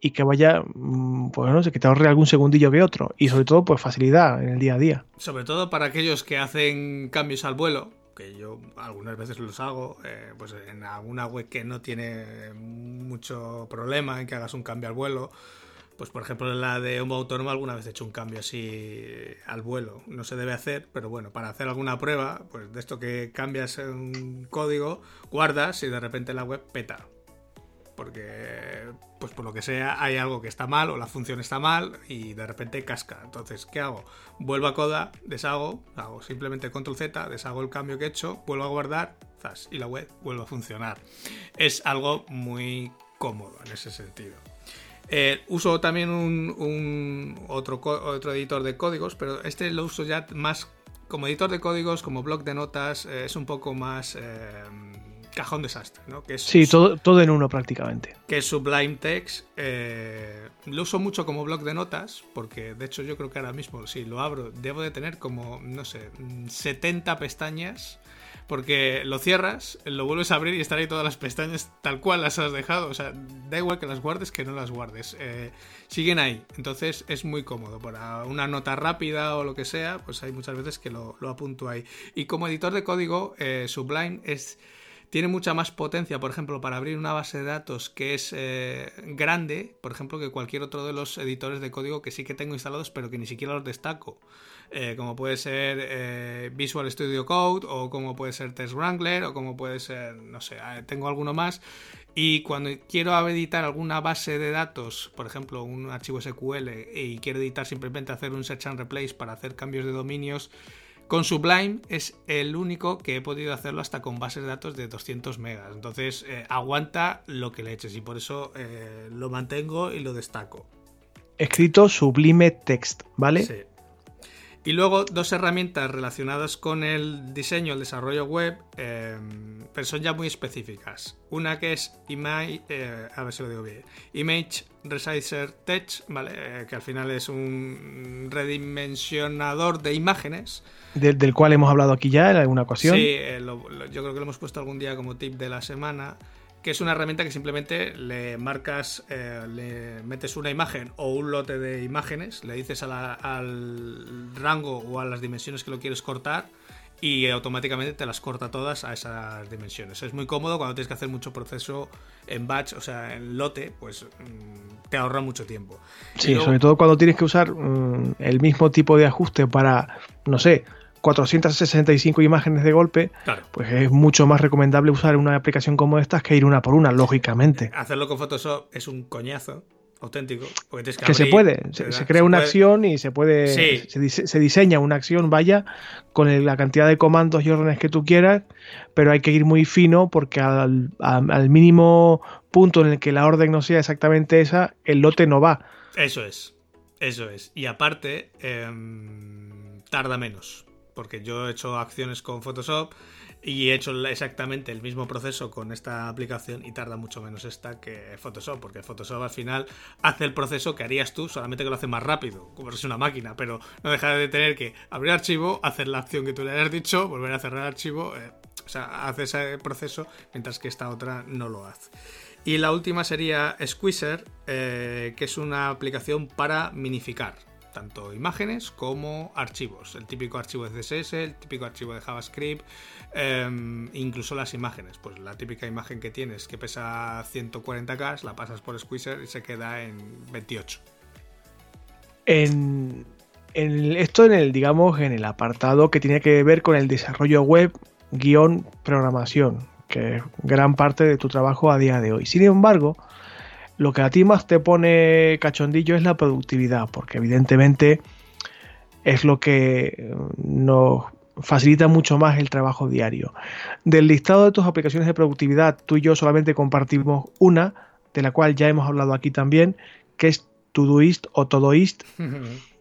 [SPEAKER 2] y que vaya, mm, pues no sé, que te ahorre algún segundillo que otro. Y sobre todo, pues facilidad en el día a día.
[SPEAKER 3] Sobre todo para aquellos que hacen cambios al vuelo, que yo algunas veces los hago, eh, pues en alguna web que no tiene mucho problema en que hagas un cambio al vuelo. Pues por ejemplo en la de Homo Autónomo alguna vez he hecho un cambio así al vuelo. No se debe hacer, pero bueno, para hacer alguna prueba, pues de esto que cambias un código, guardas y de repente la web peta porque pues por lo que sea hay algo que está mal o la función está mal y de repente casca. Entonces, ¿qué hago? Vuelvo a coda, deshago, hago simplemente control Z, deshago el cambio que he hecho, vuelvo a guardar, zas, y la web vuelve a funcionar. Es algo muy cómodo en ese sentido. Eh, uso también un, otro, otro editor de códigos, pero este lo uso ya más como editor de códigos, como blog de notas, eh, es un poco más... Eh, cajón desastre, ¿no?
[SPEAKER 2] Que sí, todo, todo en uno prácticamente.
[SPEAKER 3] Que es Sublime Text. Eh, lo uso mucho como blog de notas, porque de hecho yo creo que ahora mismo, si lo abro, debo de tener como, no sé, 70 pestañas. Porque lo cierras, lo vuelves a abrir y están ahí todas las pestañas tal cual las has dejado. O sea, da igual que las guardes que no las guardes. Eh, siguen ahí. Entonces es muy cómodo. Para una nota rápida o lo que sea, pues hay muchas veces que lo, apunto ahí. Y como editor de código, eh, Sublime es tiene mucha más potencia, por ejemplo, para abrir una base de datos que es eh, grande, por ejemplo, que cualquier otro de los editores de código que sí que tengo instalados, pero que ni siquiera los destaco. Eh, como puede ser eh, Visual Studio Code, o como puede ser Test Wrangler, o como puede ser, no sé, tengo alguno más. Y cuando quiero editar alguna base de datos, por ejemplo, un archivo SQL, y quiero editar simplemente hacer un search and replace para hacer cambios de dominios, Con Sublime es el único que he podido hacerlo hasta con bases de datos de 200 megas. Entonces eh, aguanta lo que le eches y por eso eh, lo mantengo y lo destaco.
[SPEAKER 2] Escrito Sublime Text, ¿vale? Sí.
[SPEAKER 3] Y luego dos herramientas relacionadas con el diseño, el desarrollo web, em, pero son ya muy específicas. Una que es Image, eh, a ver si lo digo bien, Image Resizer Tech, ¿vale? Eh, que al final es un redimensionador de imágenes.
[SPEAKER 2] Del cual hemos hablado aquí ya en alguna ocasión.
[SPEAKER 3] Sí, eh, yo creo que lo hemos puesto algún día como tip de la semana que es una herramienta que simplemente le marcas, eh, le metes una imagen o un lote de imágenes, le dices al rango o a las dimensiones que lo quieres cortar y automáticamente te las corta todas a esas dimensiones. Es muy cómodo cuando tienes que hacer mucho proceso en batch, o sea, en lote, pues mm, te ahorra mucho tiempo.
[SPEAKER 2] Sí, sobre todo cuando tienes que usar mm, el mismo tipo de ajuste para, no sé, 465 imágenes de golpe, pues es mucho más recomendable usar una aplicación como esta que ir una por una, lógicamente.
[SPEAKER 3] Hacerlo con Photoshop es un coñazo auténtico.
[SPEAKER 2] que, se puede, se, crea una acción y se puede, se, diseña una acción, vaya, con la cantidad de comandos y órdenes que tú quieras, pero hay que ir muy fino porque al, mínimo punto en el que la orden no sea exactamente esa, el lote no va.
[SPEAKER 3] Eso es, eso es. Y aparte, em, tarda menos porque yo he hecho acciones con Photoshop y he hecho exactamente el mismo proceso con esta aplicación y tarda mucho menos esta que Photoshop, porque Photoshop al final hace el proceso que harías tú, solamente que lo hace más rápido, como si es una máquina, pero no deja de tener que abrir archivo, hacer la acción que tú le hayas dicho, volver a cerrar el archivo, eh, o sea, hace ese proceso, mientras que esta otra no lo hace. Y la última sería Squeezer, eh, que es una aplicación para minificar tanto imágenes como archivos. El típico archivo de CSS, el típico archivo de JavaScript, em, incluso las imágenes. Pues la típica imagen que tienes que pesa 140K, la pasas por Squeezer y se queda en 28.
[SPEAKER 2] En, esto en el, digamos, en el apartado que tiene que ver con el desarrollo web guion programación, que es gran parte de tu trabajo a día de hoy. Sin embargo, lo que a ti más te pone cachondillo es la productividad, porque evidentemente es lo que eh, nos facilita mucho más el trabajo diario. Del listado de tus aplicaciones de productividad, tú y yo solamente compartimos una, de la cual ya hemos hablado aquí también, que es Todoist o Todoist.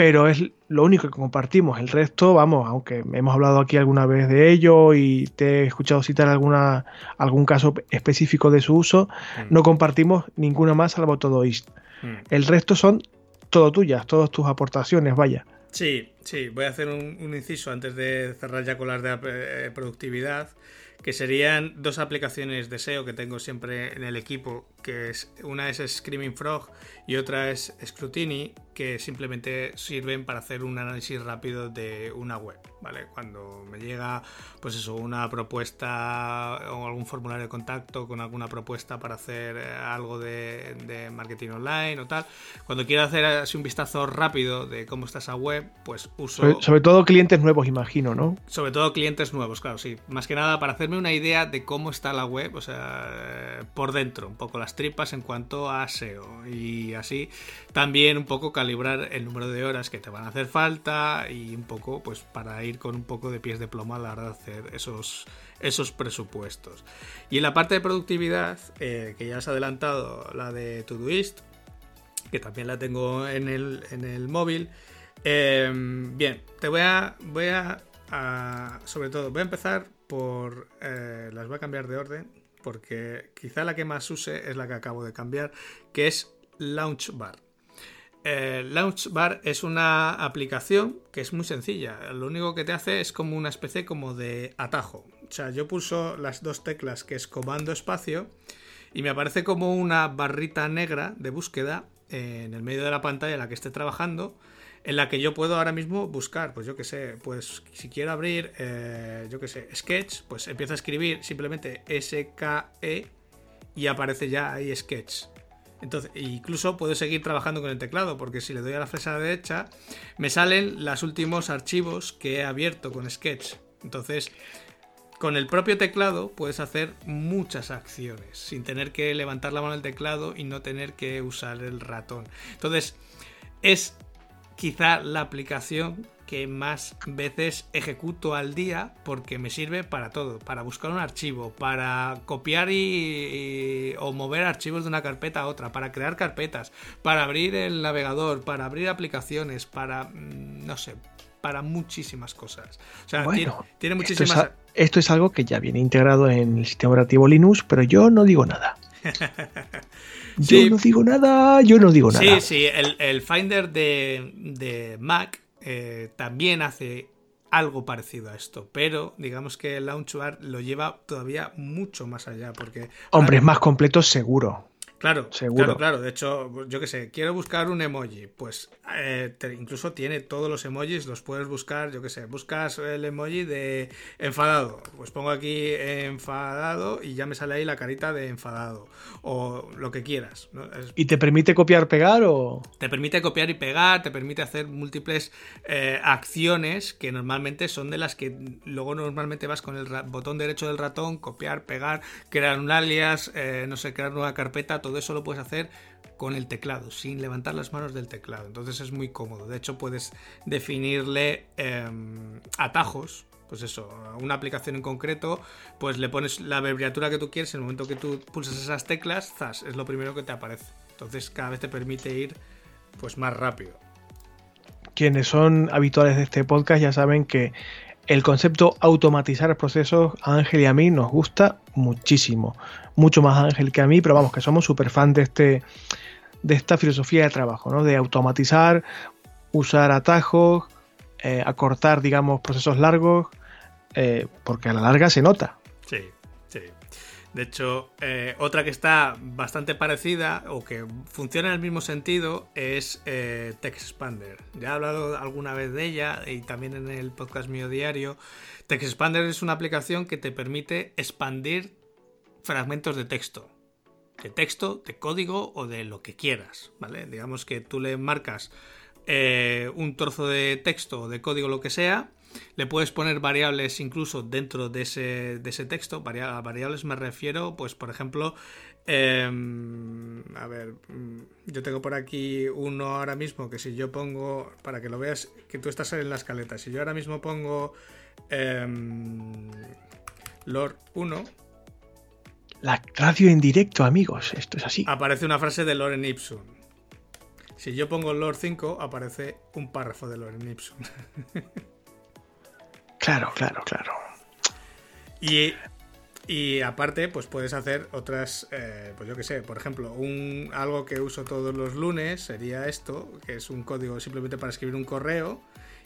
[SPEAKER 2] pero es lo único que compartimos. El resto, vamos, aunque hemos hablado aquí alguna vez de ello y te he escuchado citar alguna, algún caso específico de su uso, mm. no compartimos ninguna más salvo Todoist. Mm. El resto son todo tuyas, todas tus aportaciones, vaya.
[SPEAKER 3] Sí, sí, voy a hacer un, un inciso antes de cerrar ya con las de eh, productividad que serían dos aplicaciones de SEO que tengo siempre en el equipo, que es una es Screaming Frog y otra es Scrutiny, que simplemente sirven para hacer un análisis rápido de una web, ¿vale? Cuando me llega, pues eso, una propuesta o algún formulario de contacto con alguna propuesta para hacer eh, algo de, marketing online o tal, cuando quiero hacer así un vistazo rápido de cómo está esa web, pues uso...
[SPEAKER 2] sobre todo clientes nuevos, imagino, ¿no?
[SPEAKER 3] Sobre todo clientes nuevos, claro, sí. Más que nada para hacerme una idea de cómo está la web, o sea, eh, por dentro, un poco las tripas en cuanto a SEO y así también un poco calibrar el número de horas que te van a hacer falta y un poco, pues para ir con un poco de pies de plomo a la hora de hacer esos, esos presupuestos. Y en la parte de productividad, eh, que ya has adelantado, la de Todoist, que también la tengo en el, en el móvil. Em, bien, te voy a, voy a, sobre todo, voy a empezar por, eh, las voy a cambiar de orden, porque quizá la que más use es la que acabo de cambiar, que es Launchbar. Eh, Launchbar es una aplicación que es muy sencilla. Lo único que te hace es como una especie como de atajo. O sea, yo pulso las dos teclas que es comando espacio y me aparece como una barrita negra de búsqueda en el medio de la pantalla en la que esté trabajando en la que yo puedo ahora mismo buscar, pues yo que sé, pues si quiero abrir, eh, yo que sé, Sketch, pues empiezo a escribir simplemente SKE y aparece ya ahí Sketch. Entonces, incluso puedo seguir trabajando con el teclado, porque si le doy a la flecha derecha, me salen los últimos archivos que he abierto con Sketch. Entonces, con el propio teclado puedes hacer muchas acciones, sin tener que levantar la mano del teclado y no tener que usar el ratón. Entonces, es quizá la aplicación que más veces ejecuto al día porque me sirve para todo, para buscar un archivo, para copiar y, o mover archivos de una carpeta a otra, para crear carpetas, para abrir el navegador, para abrir aplicaciones, para mm, no sé, para muchísimas cosas. O sea, tiene, muchísimas.
[SPEAKER 2] Esto es, esto es algo que ya viene integrado en el sistema operativo Linux, pero yo no digo nada. Yo no digo nada, yo no digo nada.
[SPEAKER 3] Sí, sí, el, Finder de, Mac eh, también hace algo parecido a esto, pero digamos que el Launchbar lo lleva todavía mucho más allá, porque...
[SPEAKER 2] Hombre, es más completo seguro.
[SPEAKER 3] Claro, Seguro. claro, claro. De hecho, yo qué sé, quiero buscar un emoji. Pues eh, incluso tiene todos los emojis, los puedes buscar, yo qué sé, buscas el emoji de enfadado. Pues pongo aquí enfadado y ya me sale ahí la carita de enfadado. O lo que quieras.
[SPEAKER 2] ¿Y te permite copiar, pegar o...?
[SPEAKER 3] Te permite copiar y pegar, te permite hacer múltiples eh, acciones que normalmente son de las que luego normalmente vas con el botón derecho del ratón, copiar, pegar, crear un alias, eh, no sé, crear una carpeta, todo eso lo puedes hacer con el teclado, sin levantar las manos del teclado. Entonces es muy cómodo. De hecho, puedes definirle em, atajos. Pues eso, una aplicación en concreto, pues le pones la abreviatura que tú quieres. En el momento que tú pulsas esas teclas, zas, es lo primero que te aparece. Entonces cada vez te permite ir pues más rápido.
[SPEAKER 2] Quienes son habituales de este podcast ya saben que el concepto automatizar procesos a Ángel y a mí nos gusta muchísimo. Mucho más Ángel que a mí, pero vamos, que somos súper fan de, este, de esta filosofía de trabajo, ¿no? De automatizar, usar atajos, eh, acortar, digamos, procesos largos, eh, porque a la larga se nota.
[SPEAKER 3] Sí. De hecho, eh, otra que está bastante parecida o que funciona en el mismo sentido es eh, TextExpander. Ya he hablado alguna vez de ella y también en el podcast mío diario. TextExpander es una aplicación que te permite expandir fragmentos de texto. De texto, de código o de lo que quieras, ¿vale? Digamos que tú le marcas eh, un trozo de texto o de código, lo que sea, le puedes poner variables incluso dentro de ese, de ese texto. A variables me refiero, pues por ejemplo, em, a ver, mm, yo tengo por aquí uno ahora mismo que si yo pongo, para que lo veas, que tú estás en la escaleta, si yo ahora mismo pongo em, Lord 1,
[SPEAKER 2] la radio en directo, amigos, esto es así.
[SPEAKER 3] Aparece una frase de Loren Ipsum. Si yo pongo Lord 5, aparece un párrafo de Loren Ipsum.
[SPEAKER 2] Claro, claro, claro.
[SPEAKER 3] Y, aparte, pues puedes hacer otras, eh, pues yo qué sé, por ejemplo, un, algo que uso todos los lunes sería esto, que es un código simplemente para escribir un correo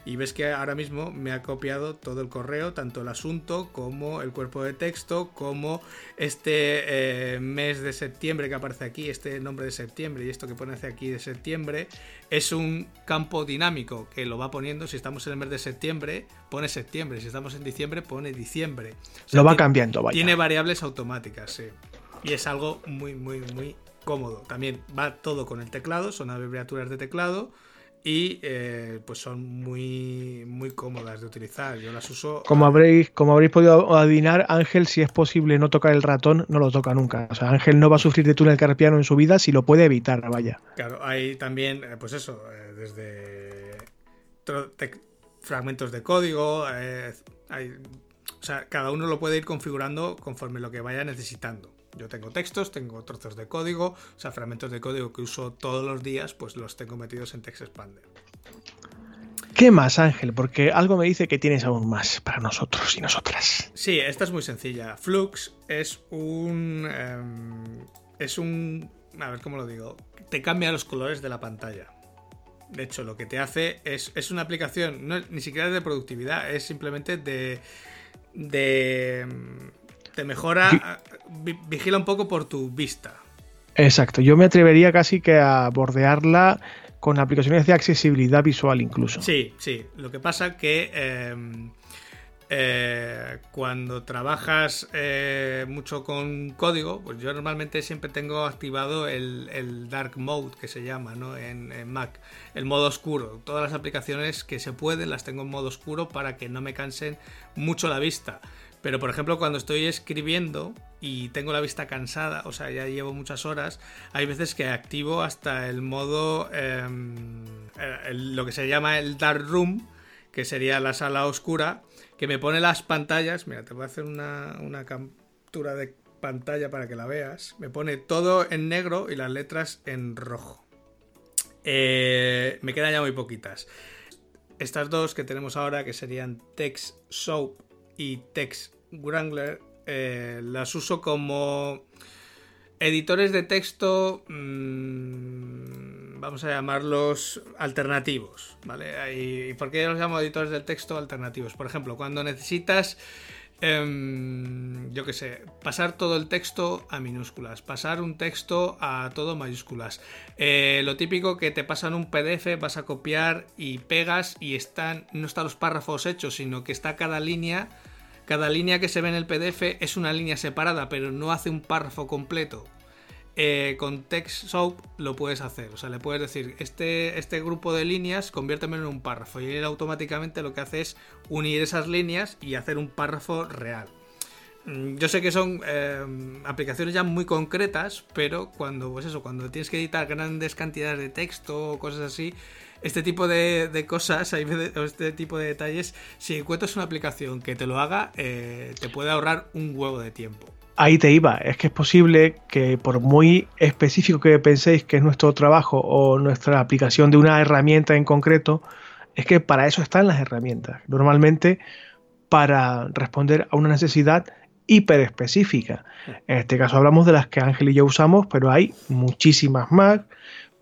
[SPEAKER 3] y ves que ahora mismo me ha copiado todo el correo, tanto el asunto como el cuerpo de texto, como este eh, mes de septiembre que aparece aquí, este nombre de septiembre y esto que pone hacia aquí de septiembre, es un campo dinámico que lo va poniendo. Si estamos en el mes de septiembre, pone septiembre, si estamos en diciembre, pone diciembre.
[SPEAKER 2] lo va cambiando, vaya.
[SPEAKER 3] Tiene variables automáticas, sí. Y es algo muy, muy, muy cómodo. También va todo con el teclado, son abreviaturas de teclado y eh, pues son muy muy cómodas de utilizar. Yo las uso.
[SPEAKER 2] Como habréis, como habréis podido adivinar, Ángel, si es posible no tocar el ratón, no lo toca nunca. O sea, Ángel no va a sufrir de túnel carpiano en su vida si lo puede evitar, vaya.
[SPEAKER 3] Claro, hay también, eh, pues eso, eh, desde fragmentos de código, hay, o sea, cada uno lo puede ir configurando conforme lo que vaya necesitando. Yo tengo textos, tengo trozos de código, o sea, fragmentos de código que uso todos los días, pues los tengo metidos en TextExpander.
[SPEAKER 2] ¿Qué más, Ángel? Porque algo me dice que tienes aún más para nosotros y nosotras.
[SPEAKER 3] Sí, esta es muy sencilla. Flux es un. Em, es un. A ver cómo lo digo. Te cambia los colores de la pantalla. De hecho, lo que te hace es, es una aplicación, no, ni siquiera de productividad, es simplemente de. de te mejora, vigila un poco por tu vista.
[SPEAKER 2] Exacto, yo me atrevería casi que a bordearla con aplicaciones de accesibilidad visual incluso.
[SPEAKER 3] Sí, sí, lo que pasa que em, eh, cuando trabajas eh, mucho con código, pues yo normalmente siempre tengo activado el, Dark Mode que se llama ¿no? en, en, Mac, el modo oscuro. Todas las aplicaciones que se pueden las tengo en modo oscuro para que no me cansen mucho la vista. Pero por ejemplo, cuando estoy escribiendo y tengo la vista cansada, o sea, ya llevo muchas horas, hay veces que activo hasta el modo, em, lo que se llama el Dark Room, que sería la sala oscura, que me pone las pantallas. Mira, te voy a hacer una, una captura de pantalla para que la veas. Me pone todo en negro y las letras en rojo. Eh, me quedan ya muy poquitas. Estas dos que tenemos ahora, que serían Text Soap y Text Wrangler, eh, las uso como editores de texto, mmm, vamos a llamarlos alternativos, ¿vale? ¿Y por qué los llamo editores de texto alternativos? Por ejemplo, cuando necesitas Em, yo qué sé, pasar todo el texto a minúsculas, pasar un texto a todo mayúsculas. Eh, lo típico que te pasan un PDF, vas a copiar y pegas y están, no están los párrafos hechos, sino que está cada línea, cada línea que se ve en el PDF es una línea separada, pero no hace un párrafo completo. Eh, con Text Soap lo puedes hacer. O sea, le puedes decir, este, este grupo de líneas, conviértemelo en un párrafo. Y él automáticamente lo que hace es unir esas líneas y hacer un párrafo real. Mm, yo sé que son eh, aplicaciones ya muy concretas, pero cuando, pues eso, cuando tienes que editar grandes cantidades de texto o cosas así, este tipo de, cosas, este tipo de detalles, si encuentras una aplicación que te lo haga, eh, te puede ahorrar un huevo de tiempo
[SPEAKER 2] ahí te iba. Es que es posible que por muy específico que penséis que es nuestro trabajo o nuestra aplicación de una herramienta en concreto, es que para eso están las herramientas. Normalmente para responder a una necesidad hiperespecífica. En este caso hablamos de las que Ángel y yo usamos, pero hay muchísimas más.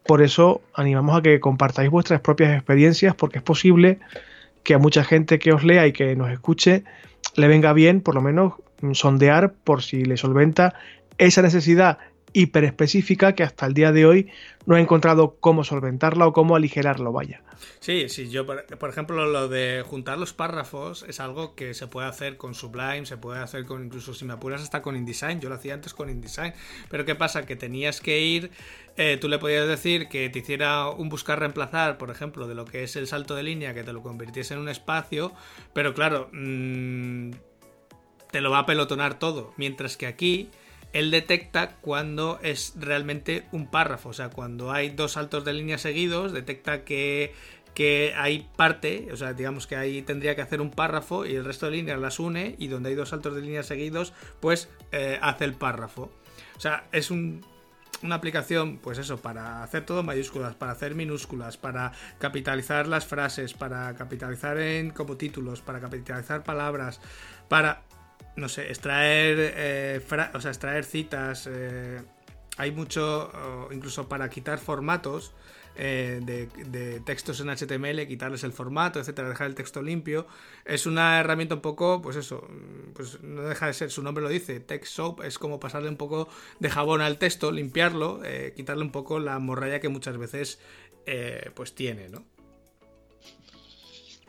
[SPEAKER 2] Por eso animamos a que compartáis vuestras propias experiencias, porque es posible que a mucha gente que os lea y que nos escuche le venga bien, por lo menos sondear por si le solventa esa necesidad hiperespecífica que hasta el día de hoy no ha encontrado cómo solventarla o cómo aligerarlo, vaya.
[SPEAKER 3] Sí, sí, yo por, ejemplo lo de juntar los párrafos es algo que se puede hacer con Sublime, se puede hacer con incluso si me apuras hasta con InDesign, yo lo hacía antes con InDesign, pero ¿qué pasa? Que tenías que ir, eh, tú le podías decir que te hiciera un buscar reemplazar, por ejemplo, de lo que es el salto de línea, que te lo convirtiese en un espacio, pero claro, mmm, te lo va a pelotonar todo. Mientras que aquí él detecta cuando es realmente un párrafo. O sea, cuando hay dos saltos de línea seguidos, detecta que, que hay parte, o sea, digamos que ahí tendría que hacer un párrafo y el resto de líneas las une y donde hay dos saltos de línea seguidos, pues eh, hace el párrafo. O sea, es un, una aplicación, pues eso, para hacer todo mayúsculas, para hacer minúsculas, para capitalizar las frases, para capitalizar en como títulos, para capitalizar palabras, para no sé, extraer, eh, o sea, extraer citas. Eh, hay mucho, incluso para quitar formatos eh, de, textos en HTML, quitarles el formato, etcétera, dejar el texto limpio. Es una herramienta un poco, pues eso, pues no deja de ser, su nombre lo dice, Text Soap, es como pasarle un poco de jabón al texto, limpiarlo, quitarle un poco la morralla que muchas veces pues tiene, ¿no?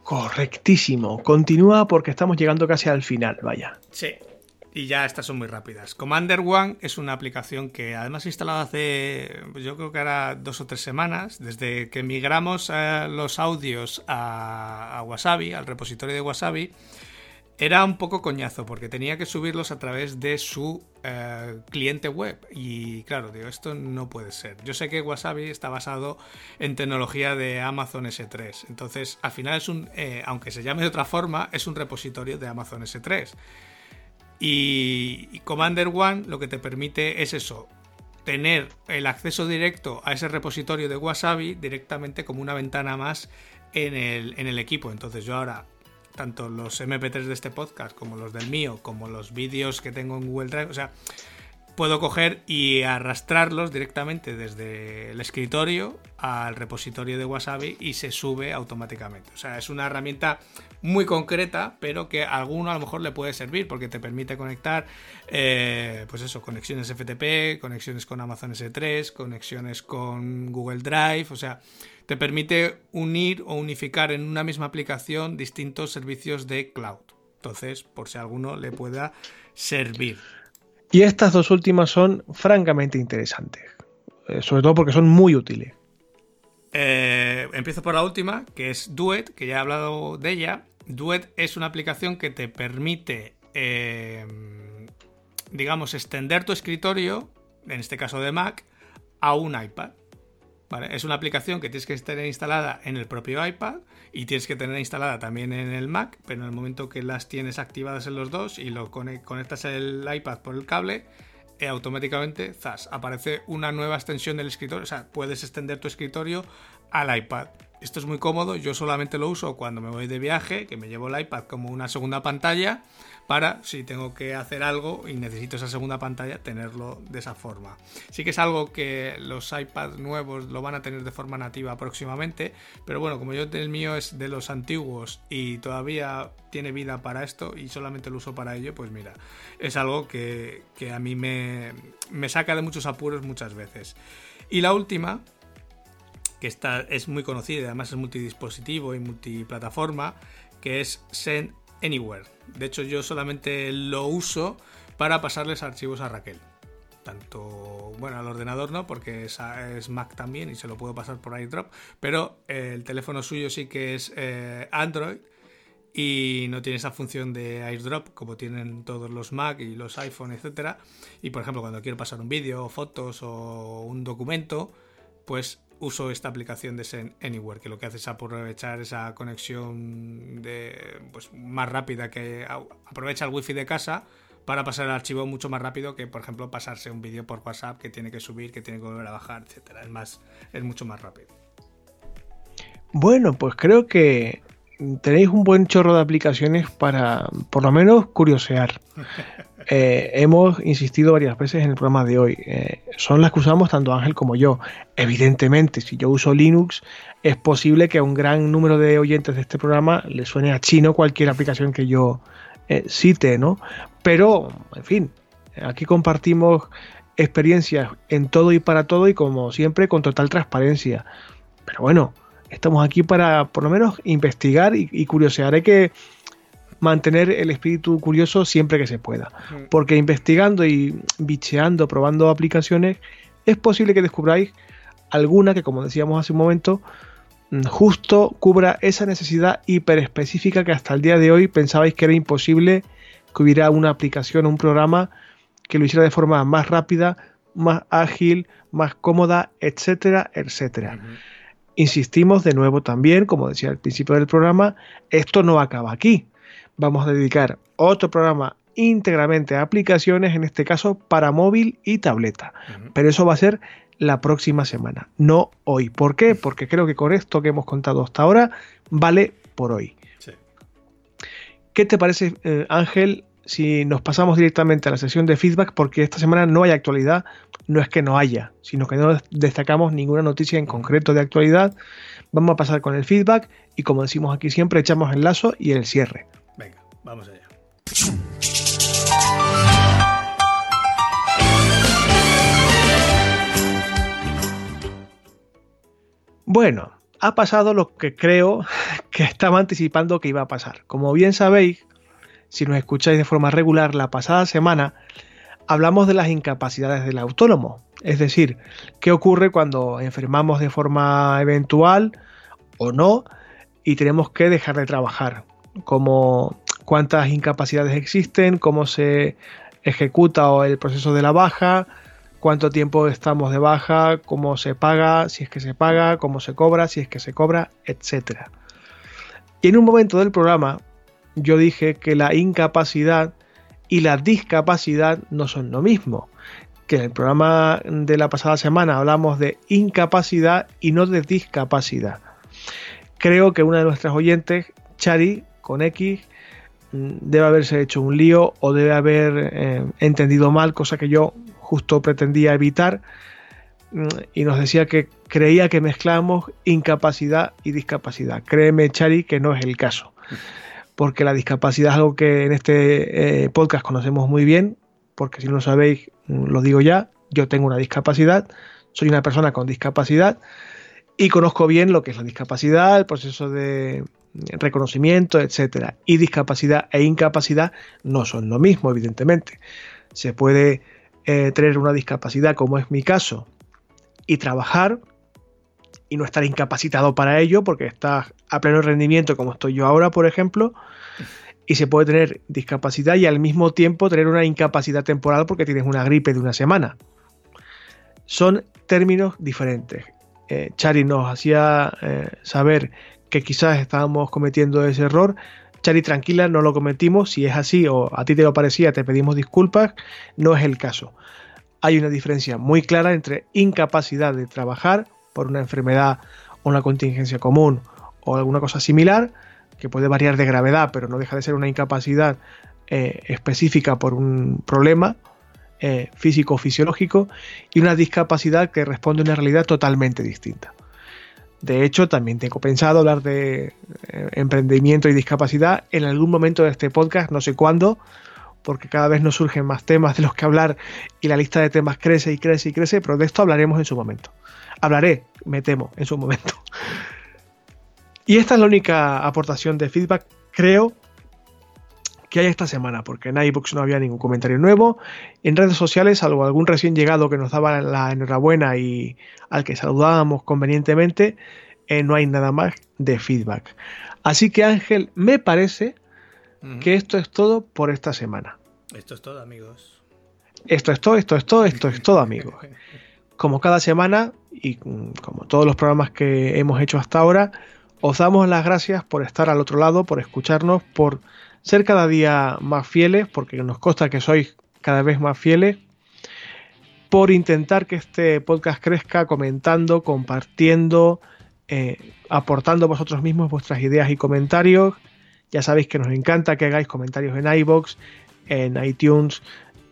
[SPEAKER 2] Correctísimo. Continúa porque estamos llegando casi al final, vaya.
[SPEAKER 3] Sí. Y ya estas son muy rápidas. Commander One es una aplicación que además he instalado hace, yo creo que ahora dos o tres semanas, desde que migramos eh, los audios a Wasabi, al repositorio de Wasabi era un poco coñazo porque tenía que subirlos a través de su eh, cliente web. Y claro, digo, esto no puede ser. Yo sé que Wasabi está basado en tecnología de Amazon S3. Entonces, al final es un, eh, aunque se llame de otra forma, es un repositorio de Amazon S3. Y, Commander One lo que te permite es eso, tener el acceso directo a ese repositorio de Wasabi directamente como una ventana más en el, en el equipo. Entonces yo ahora tanto los MP3 de este podcast como los del mío, como los vídeos que tengo en Google Drive, o sea, puedo coger y arrastrarlos directamente desde el escritorio al repositorio de Wasabi y se sube automáticamente. O sea, es una herramienta muy concreta, pero que a alguno a lo mejor le puede servir porque te permite conectar, eh, pues eso, conexiones FTP, conexiones con Amazon S3, conexiones con Google Drive, o sea, te permite unir o unificar en una misma aplicación distintos servicios de cloud. Entonces, por si a alguno le pueda servir.
[SPEAKER 2] Y estas dos últimas son francamente interesantes, eh, sobre todo porque son muy útiles.
[SPEAKER 3] Eh, empiezo por la última, que es Duet, que ya he hablado de ella. Duet es una aplicación que te permite, eh, digamos, extender tu escritorio, en este caso de Mac, a un iPad. Es una aplicación que tienes que tener instalada en el propio iPad y tienes que tener instalada también en el Mac, pero en el momento que las tienes activadas en los dos y lo conectas el iPad por el cable, eh, automáticamente, zas, aparece una nueva extensión del escritorio. O sea, puedes extender tu escritorio al iPad. Esto es muy cómodo, yo solamente lo uso cuando me voy de viaje, que me llevo el iPad como una segunda pantalla para si tengo que hacer algo y necesito esa segunda pantalla tenerlo de esa forma. Sí que es algo que los iPads nuevos lo van a tener de forma nativa próximamente, pero bueno, como yo el mío es de los antiguos y todavía tiene vida para esto y solamente lo uso para ello, pues mira, es algo que, a mí me, me saca de muchos apuros muchas veces. Y la última, que esta es muy conocida además es multidispositivo y multiplataforma, que es Send Anywhere. De hecho, yo solamente lo uso para pasarles archivos a Raquel. Tanto, bueno, al ordenador no, porque es, Mac también y se lo puedo pasar por iDrop, pero el teléfono suyo sí que es eh, Android y no tiene esa función de AirDrop como tienen todos los Mac y los iPhone, etcétera. Y por ejemplo, cuando quiero pasar un vídeo, fotos o un documento, pues uso esta aplicación de Send Anywhere, que lo que hace es aprovechar esa conexión de, pues, más rápida que aprovecha el wifi de casa para pasar el archivo mucho más rápido que, por ejemplo, pasarse un vídeo por WhatsApp que tiene que subir, que tiene que volver a bajar, etcétera. Es más, es mucho más rápido.
[SPEAKER 2] Bueno, pues creo que tenéis un buen chorro de aplicaciones para, por lo menos, curiosear. Eh, hemos insistido varias veces en el programa de hoy. Eh, son las que usamos tanto Ángel como yo. Evidentemente, si yo uso Linux, es posible que a un gran número de oyentes de este programa le suene a chino cualquier aplicación que yo eh, cite, ¿no? Pero, en fin, aquí compartimos experiencias en todo y para todo y como siempre con total transparencia. Pero bueno, estamos aquí para por lo menos investigar y, y curiosear. Hay que mantener el espíritu curioso siempre que se pueda. Porque investigando y bicheando, probando aplicaciones, es posible que descubráis alguna que, como decíamos hace un momento, mm, justo cubra esa necesidad hiperespecífica que hasta el día de hoy pensabais que era imposible que hubiera una aplicación un programa que lo hiciera de forma más rápida, más ágil, más cómoda, etcétera, etcétera. Insistimos de nuevo también, como decía al principio del programa, esto no acaba aquí vamos a dedicar otro programa íntegramente a aplicaciones, en este caso para móvil y tableta. Pero eso va a ser la próxima semana, no hoy. ¿Por qué? Porque creo que con esto que hemos contado hasta ahora vale por hoy. ¿Qué te parece, eh, Ángel, si nos pasamos directamente a la sesión de feedback? Porque esta semana no hay actualidad, no es que no haya, sino que no destacamos ninguna noticia en concreto de actualidad. Vamos a pasar con el feedback y como decimos aquí siempre, echamos el lazo y el cierre.
[SPEAKER 3] Vamos allá.
[SPEAKER 2] Bueno, ha pasado lo que creo que estaba anticipando que iba a pasar. Como bien sabéis, si nos escucháis de forma regular, la pasada semana hablamos de las incapacidades del autónomo. Es decir, qué ocurre cuando enfermamos de forma eventual o no y tenemos que dejar de trabajar. Como cuántas incapacidades existen, cómo se ejecuta el proceso de la baja, cuánto tiempo estamos de baja, cómo se paga, si es que se paga, cómo se cobra, si es que se cobra, etc. Y en un momento del programa yo dije que la incapacidad y la discapacidad no son lo mismo. Que en el programa de la pasada semana hablamos de incapacidad y no de discapacidad. Creo que una de nuestras oyentes, Chari, con X, debe haberse hecho un lío o debe haber eh, entendido mal, cosa que yo justo pretendía evitar. Mm, y nos decía que creía que mezclábamos incapacidad y discapacidad. Créeme, Chari, que no es el caso. Porque la discapacidad es algo que en este eh, podcast conocemos muy bien, porque si no lo sabéis, mm, lo digo ya, yo tengo una discapacidad, soy una persona con discapacidad y conozco bien lo que es la discapacidad, el proceso de, reconocimiento, etcétera. Y discapacidad e incapacidad no son lo mismo, evidentemente. Se puede eh, tener una discapacidad, como es mi caso, y trabajar y no estar incapacitado para ello, porque estás a pleno rendimiento, como estoy yo ahora, por ejemplo. Y se puede tener discapacidad y al mismo tiempo tener una incapacidad temporal porque tienes una gripe de una semana. Son términos diferentes. eh, Chari nos hacía eh, saber que quizás estábamos cometiendo ese error. Chari, tranquila, no lo cometimos. Si es así o a ti te lo parecía, te pedimos disculpas. No es el caso. Hay una diferencia muy clara entre incapacidad de trabajar por una enfermedad o una contingencia común o alguna cosa similar, que puede variar de gravedad, pero no deja de ser una incapacidad eh, específica por un problema eh, físico o fisiológico, y una discapacidad que responde a una realidad totalmente distinta. De hecho, también tengo pensado hablar de eh, emprendimiento y discapacidad en algún momento de este podcast, no sé cuándo, porque cada vez nos surgen más temas de los que hablar y la lista de temas crece y crece y crece, pero de esto hablaremos en su momento. Hablaré, me temo, en su momento. Y esta es la única aportación de feedback, creo, que hay esta semana, porque en iBooks no había ningún comentario nuevo. En redes sociales, salvo algún recién llegado que nos daba la enhorabuena y al que saludábamos convenientemente, eh, no hay nada más de feedback. Así que Ángel, me parece que esto es todo por esta semana.
[SPEAKER 3] Esto es todo, amigos.
[SPEAKER 2] Esto es todo, esto es todo, esto es todo, amigos. Como cada semana y como todos los programas que hemos hecho hasta ahora, os damos las gracias por estar al otro lado, por escucharnos, por ser cada día más fieles, porque nos consta que sois cada vez más fieles, por intentar que este podcast crezca comentando, compartiendo, eh, aportando vosotros mismos vuestras ideas y comentarios. Ya sabéis que nos encanta que hagáis comentarios en iBox, en iTunes,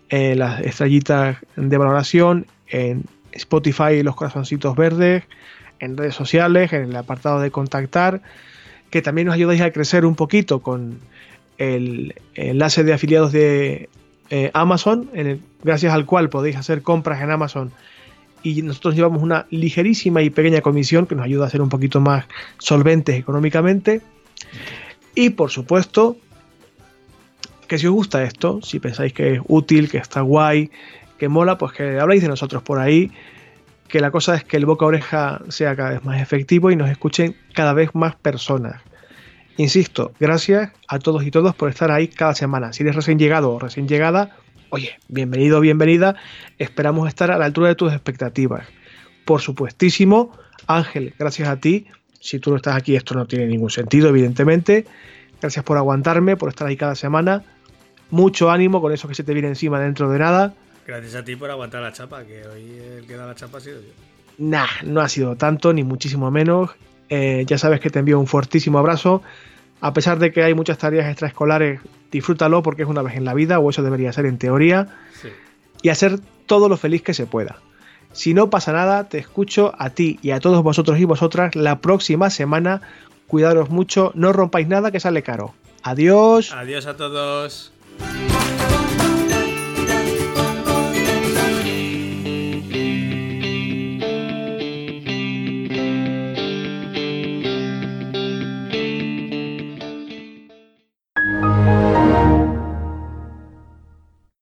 [SPEAKER 2] en las estrellitas de valoración, en Spotify los corazoncitos verdes, en redes sociales, en el apartado de contactar, que también nos ayudáis a crecer un poquito con el enlace de afiliados de eh, Amazon, gracias al cual podéis hacer compras en Amazon y nosotros llevamos una ligerísima y pequeña comisión que nos ayuda a ser un poquito más solventes económicamente. Y por supuesto, que si os gusta esto, si pensáis que es útil, que está guay, que mola, pues que habláis de nosotros por ahí, que la cosa es que el boca a oreja sea cada vez más efectivo y nos escuchen cada vez más personas. Insisto, gracias a todos y todas por estar ahí cada semana. Si eres recién llegado o recién llegada, oye, bienvenido o bienvenida. Esperamos estar a la altura de tus expectativas. Por supuestísimo, Ángel, gracias a ti. Si tú no estás aquí, esto no tiene ningún sentido, evidentemente. Gracias por aguantarme, por estar ahí cada semana. Mucho ánimo con eso que se te viene encima dentro de nada.
[SPEAKER 3] Gracias a ti por aguantar la chapa, que hoy el que da la chapa ha sido yo.
[SPEAKER 2] Nah, no ha sido tanto, ni muchísimo menos. Eh, ya sabes que te envío un fuertísimo abrazo a pesar de que hay muchas tareas extraescolares, disfrútalo porque es una vez en la vida, o eso debería ser en teoría, y hacer todo lo feliz que se pueda. Si no pasa nada, te escucho a ti y a todos vosotros y vosotras la próxima semana. Cuidaros mucho, no rompáis nada que sale caro. Adiós.
[SPEAKER 3] Adiós a todos.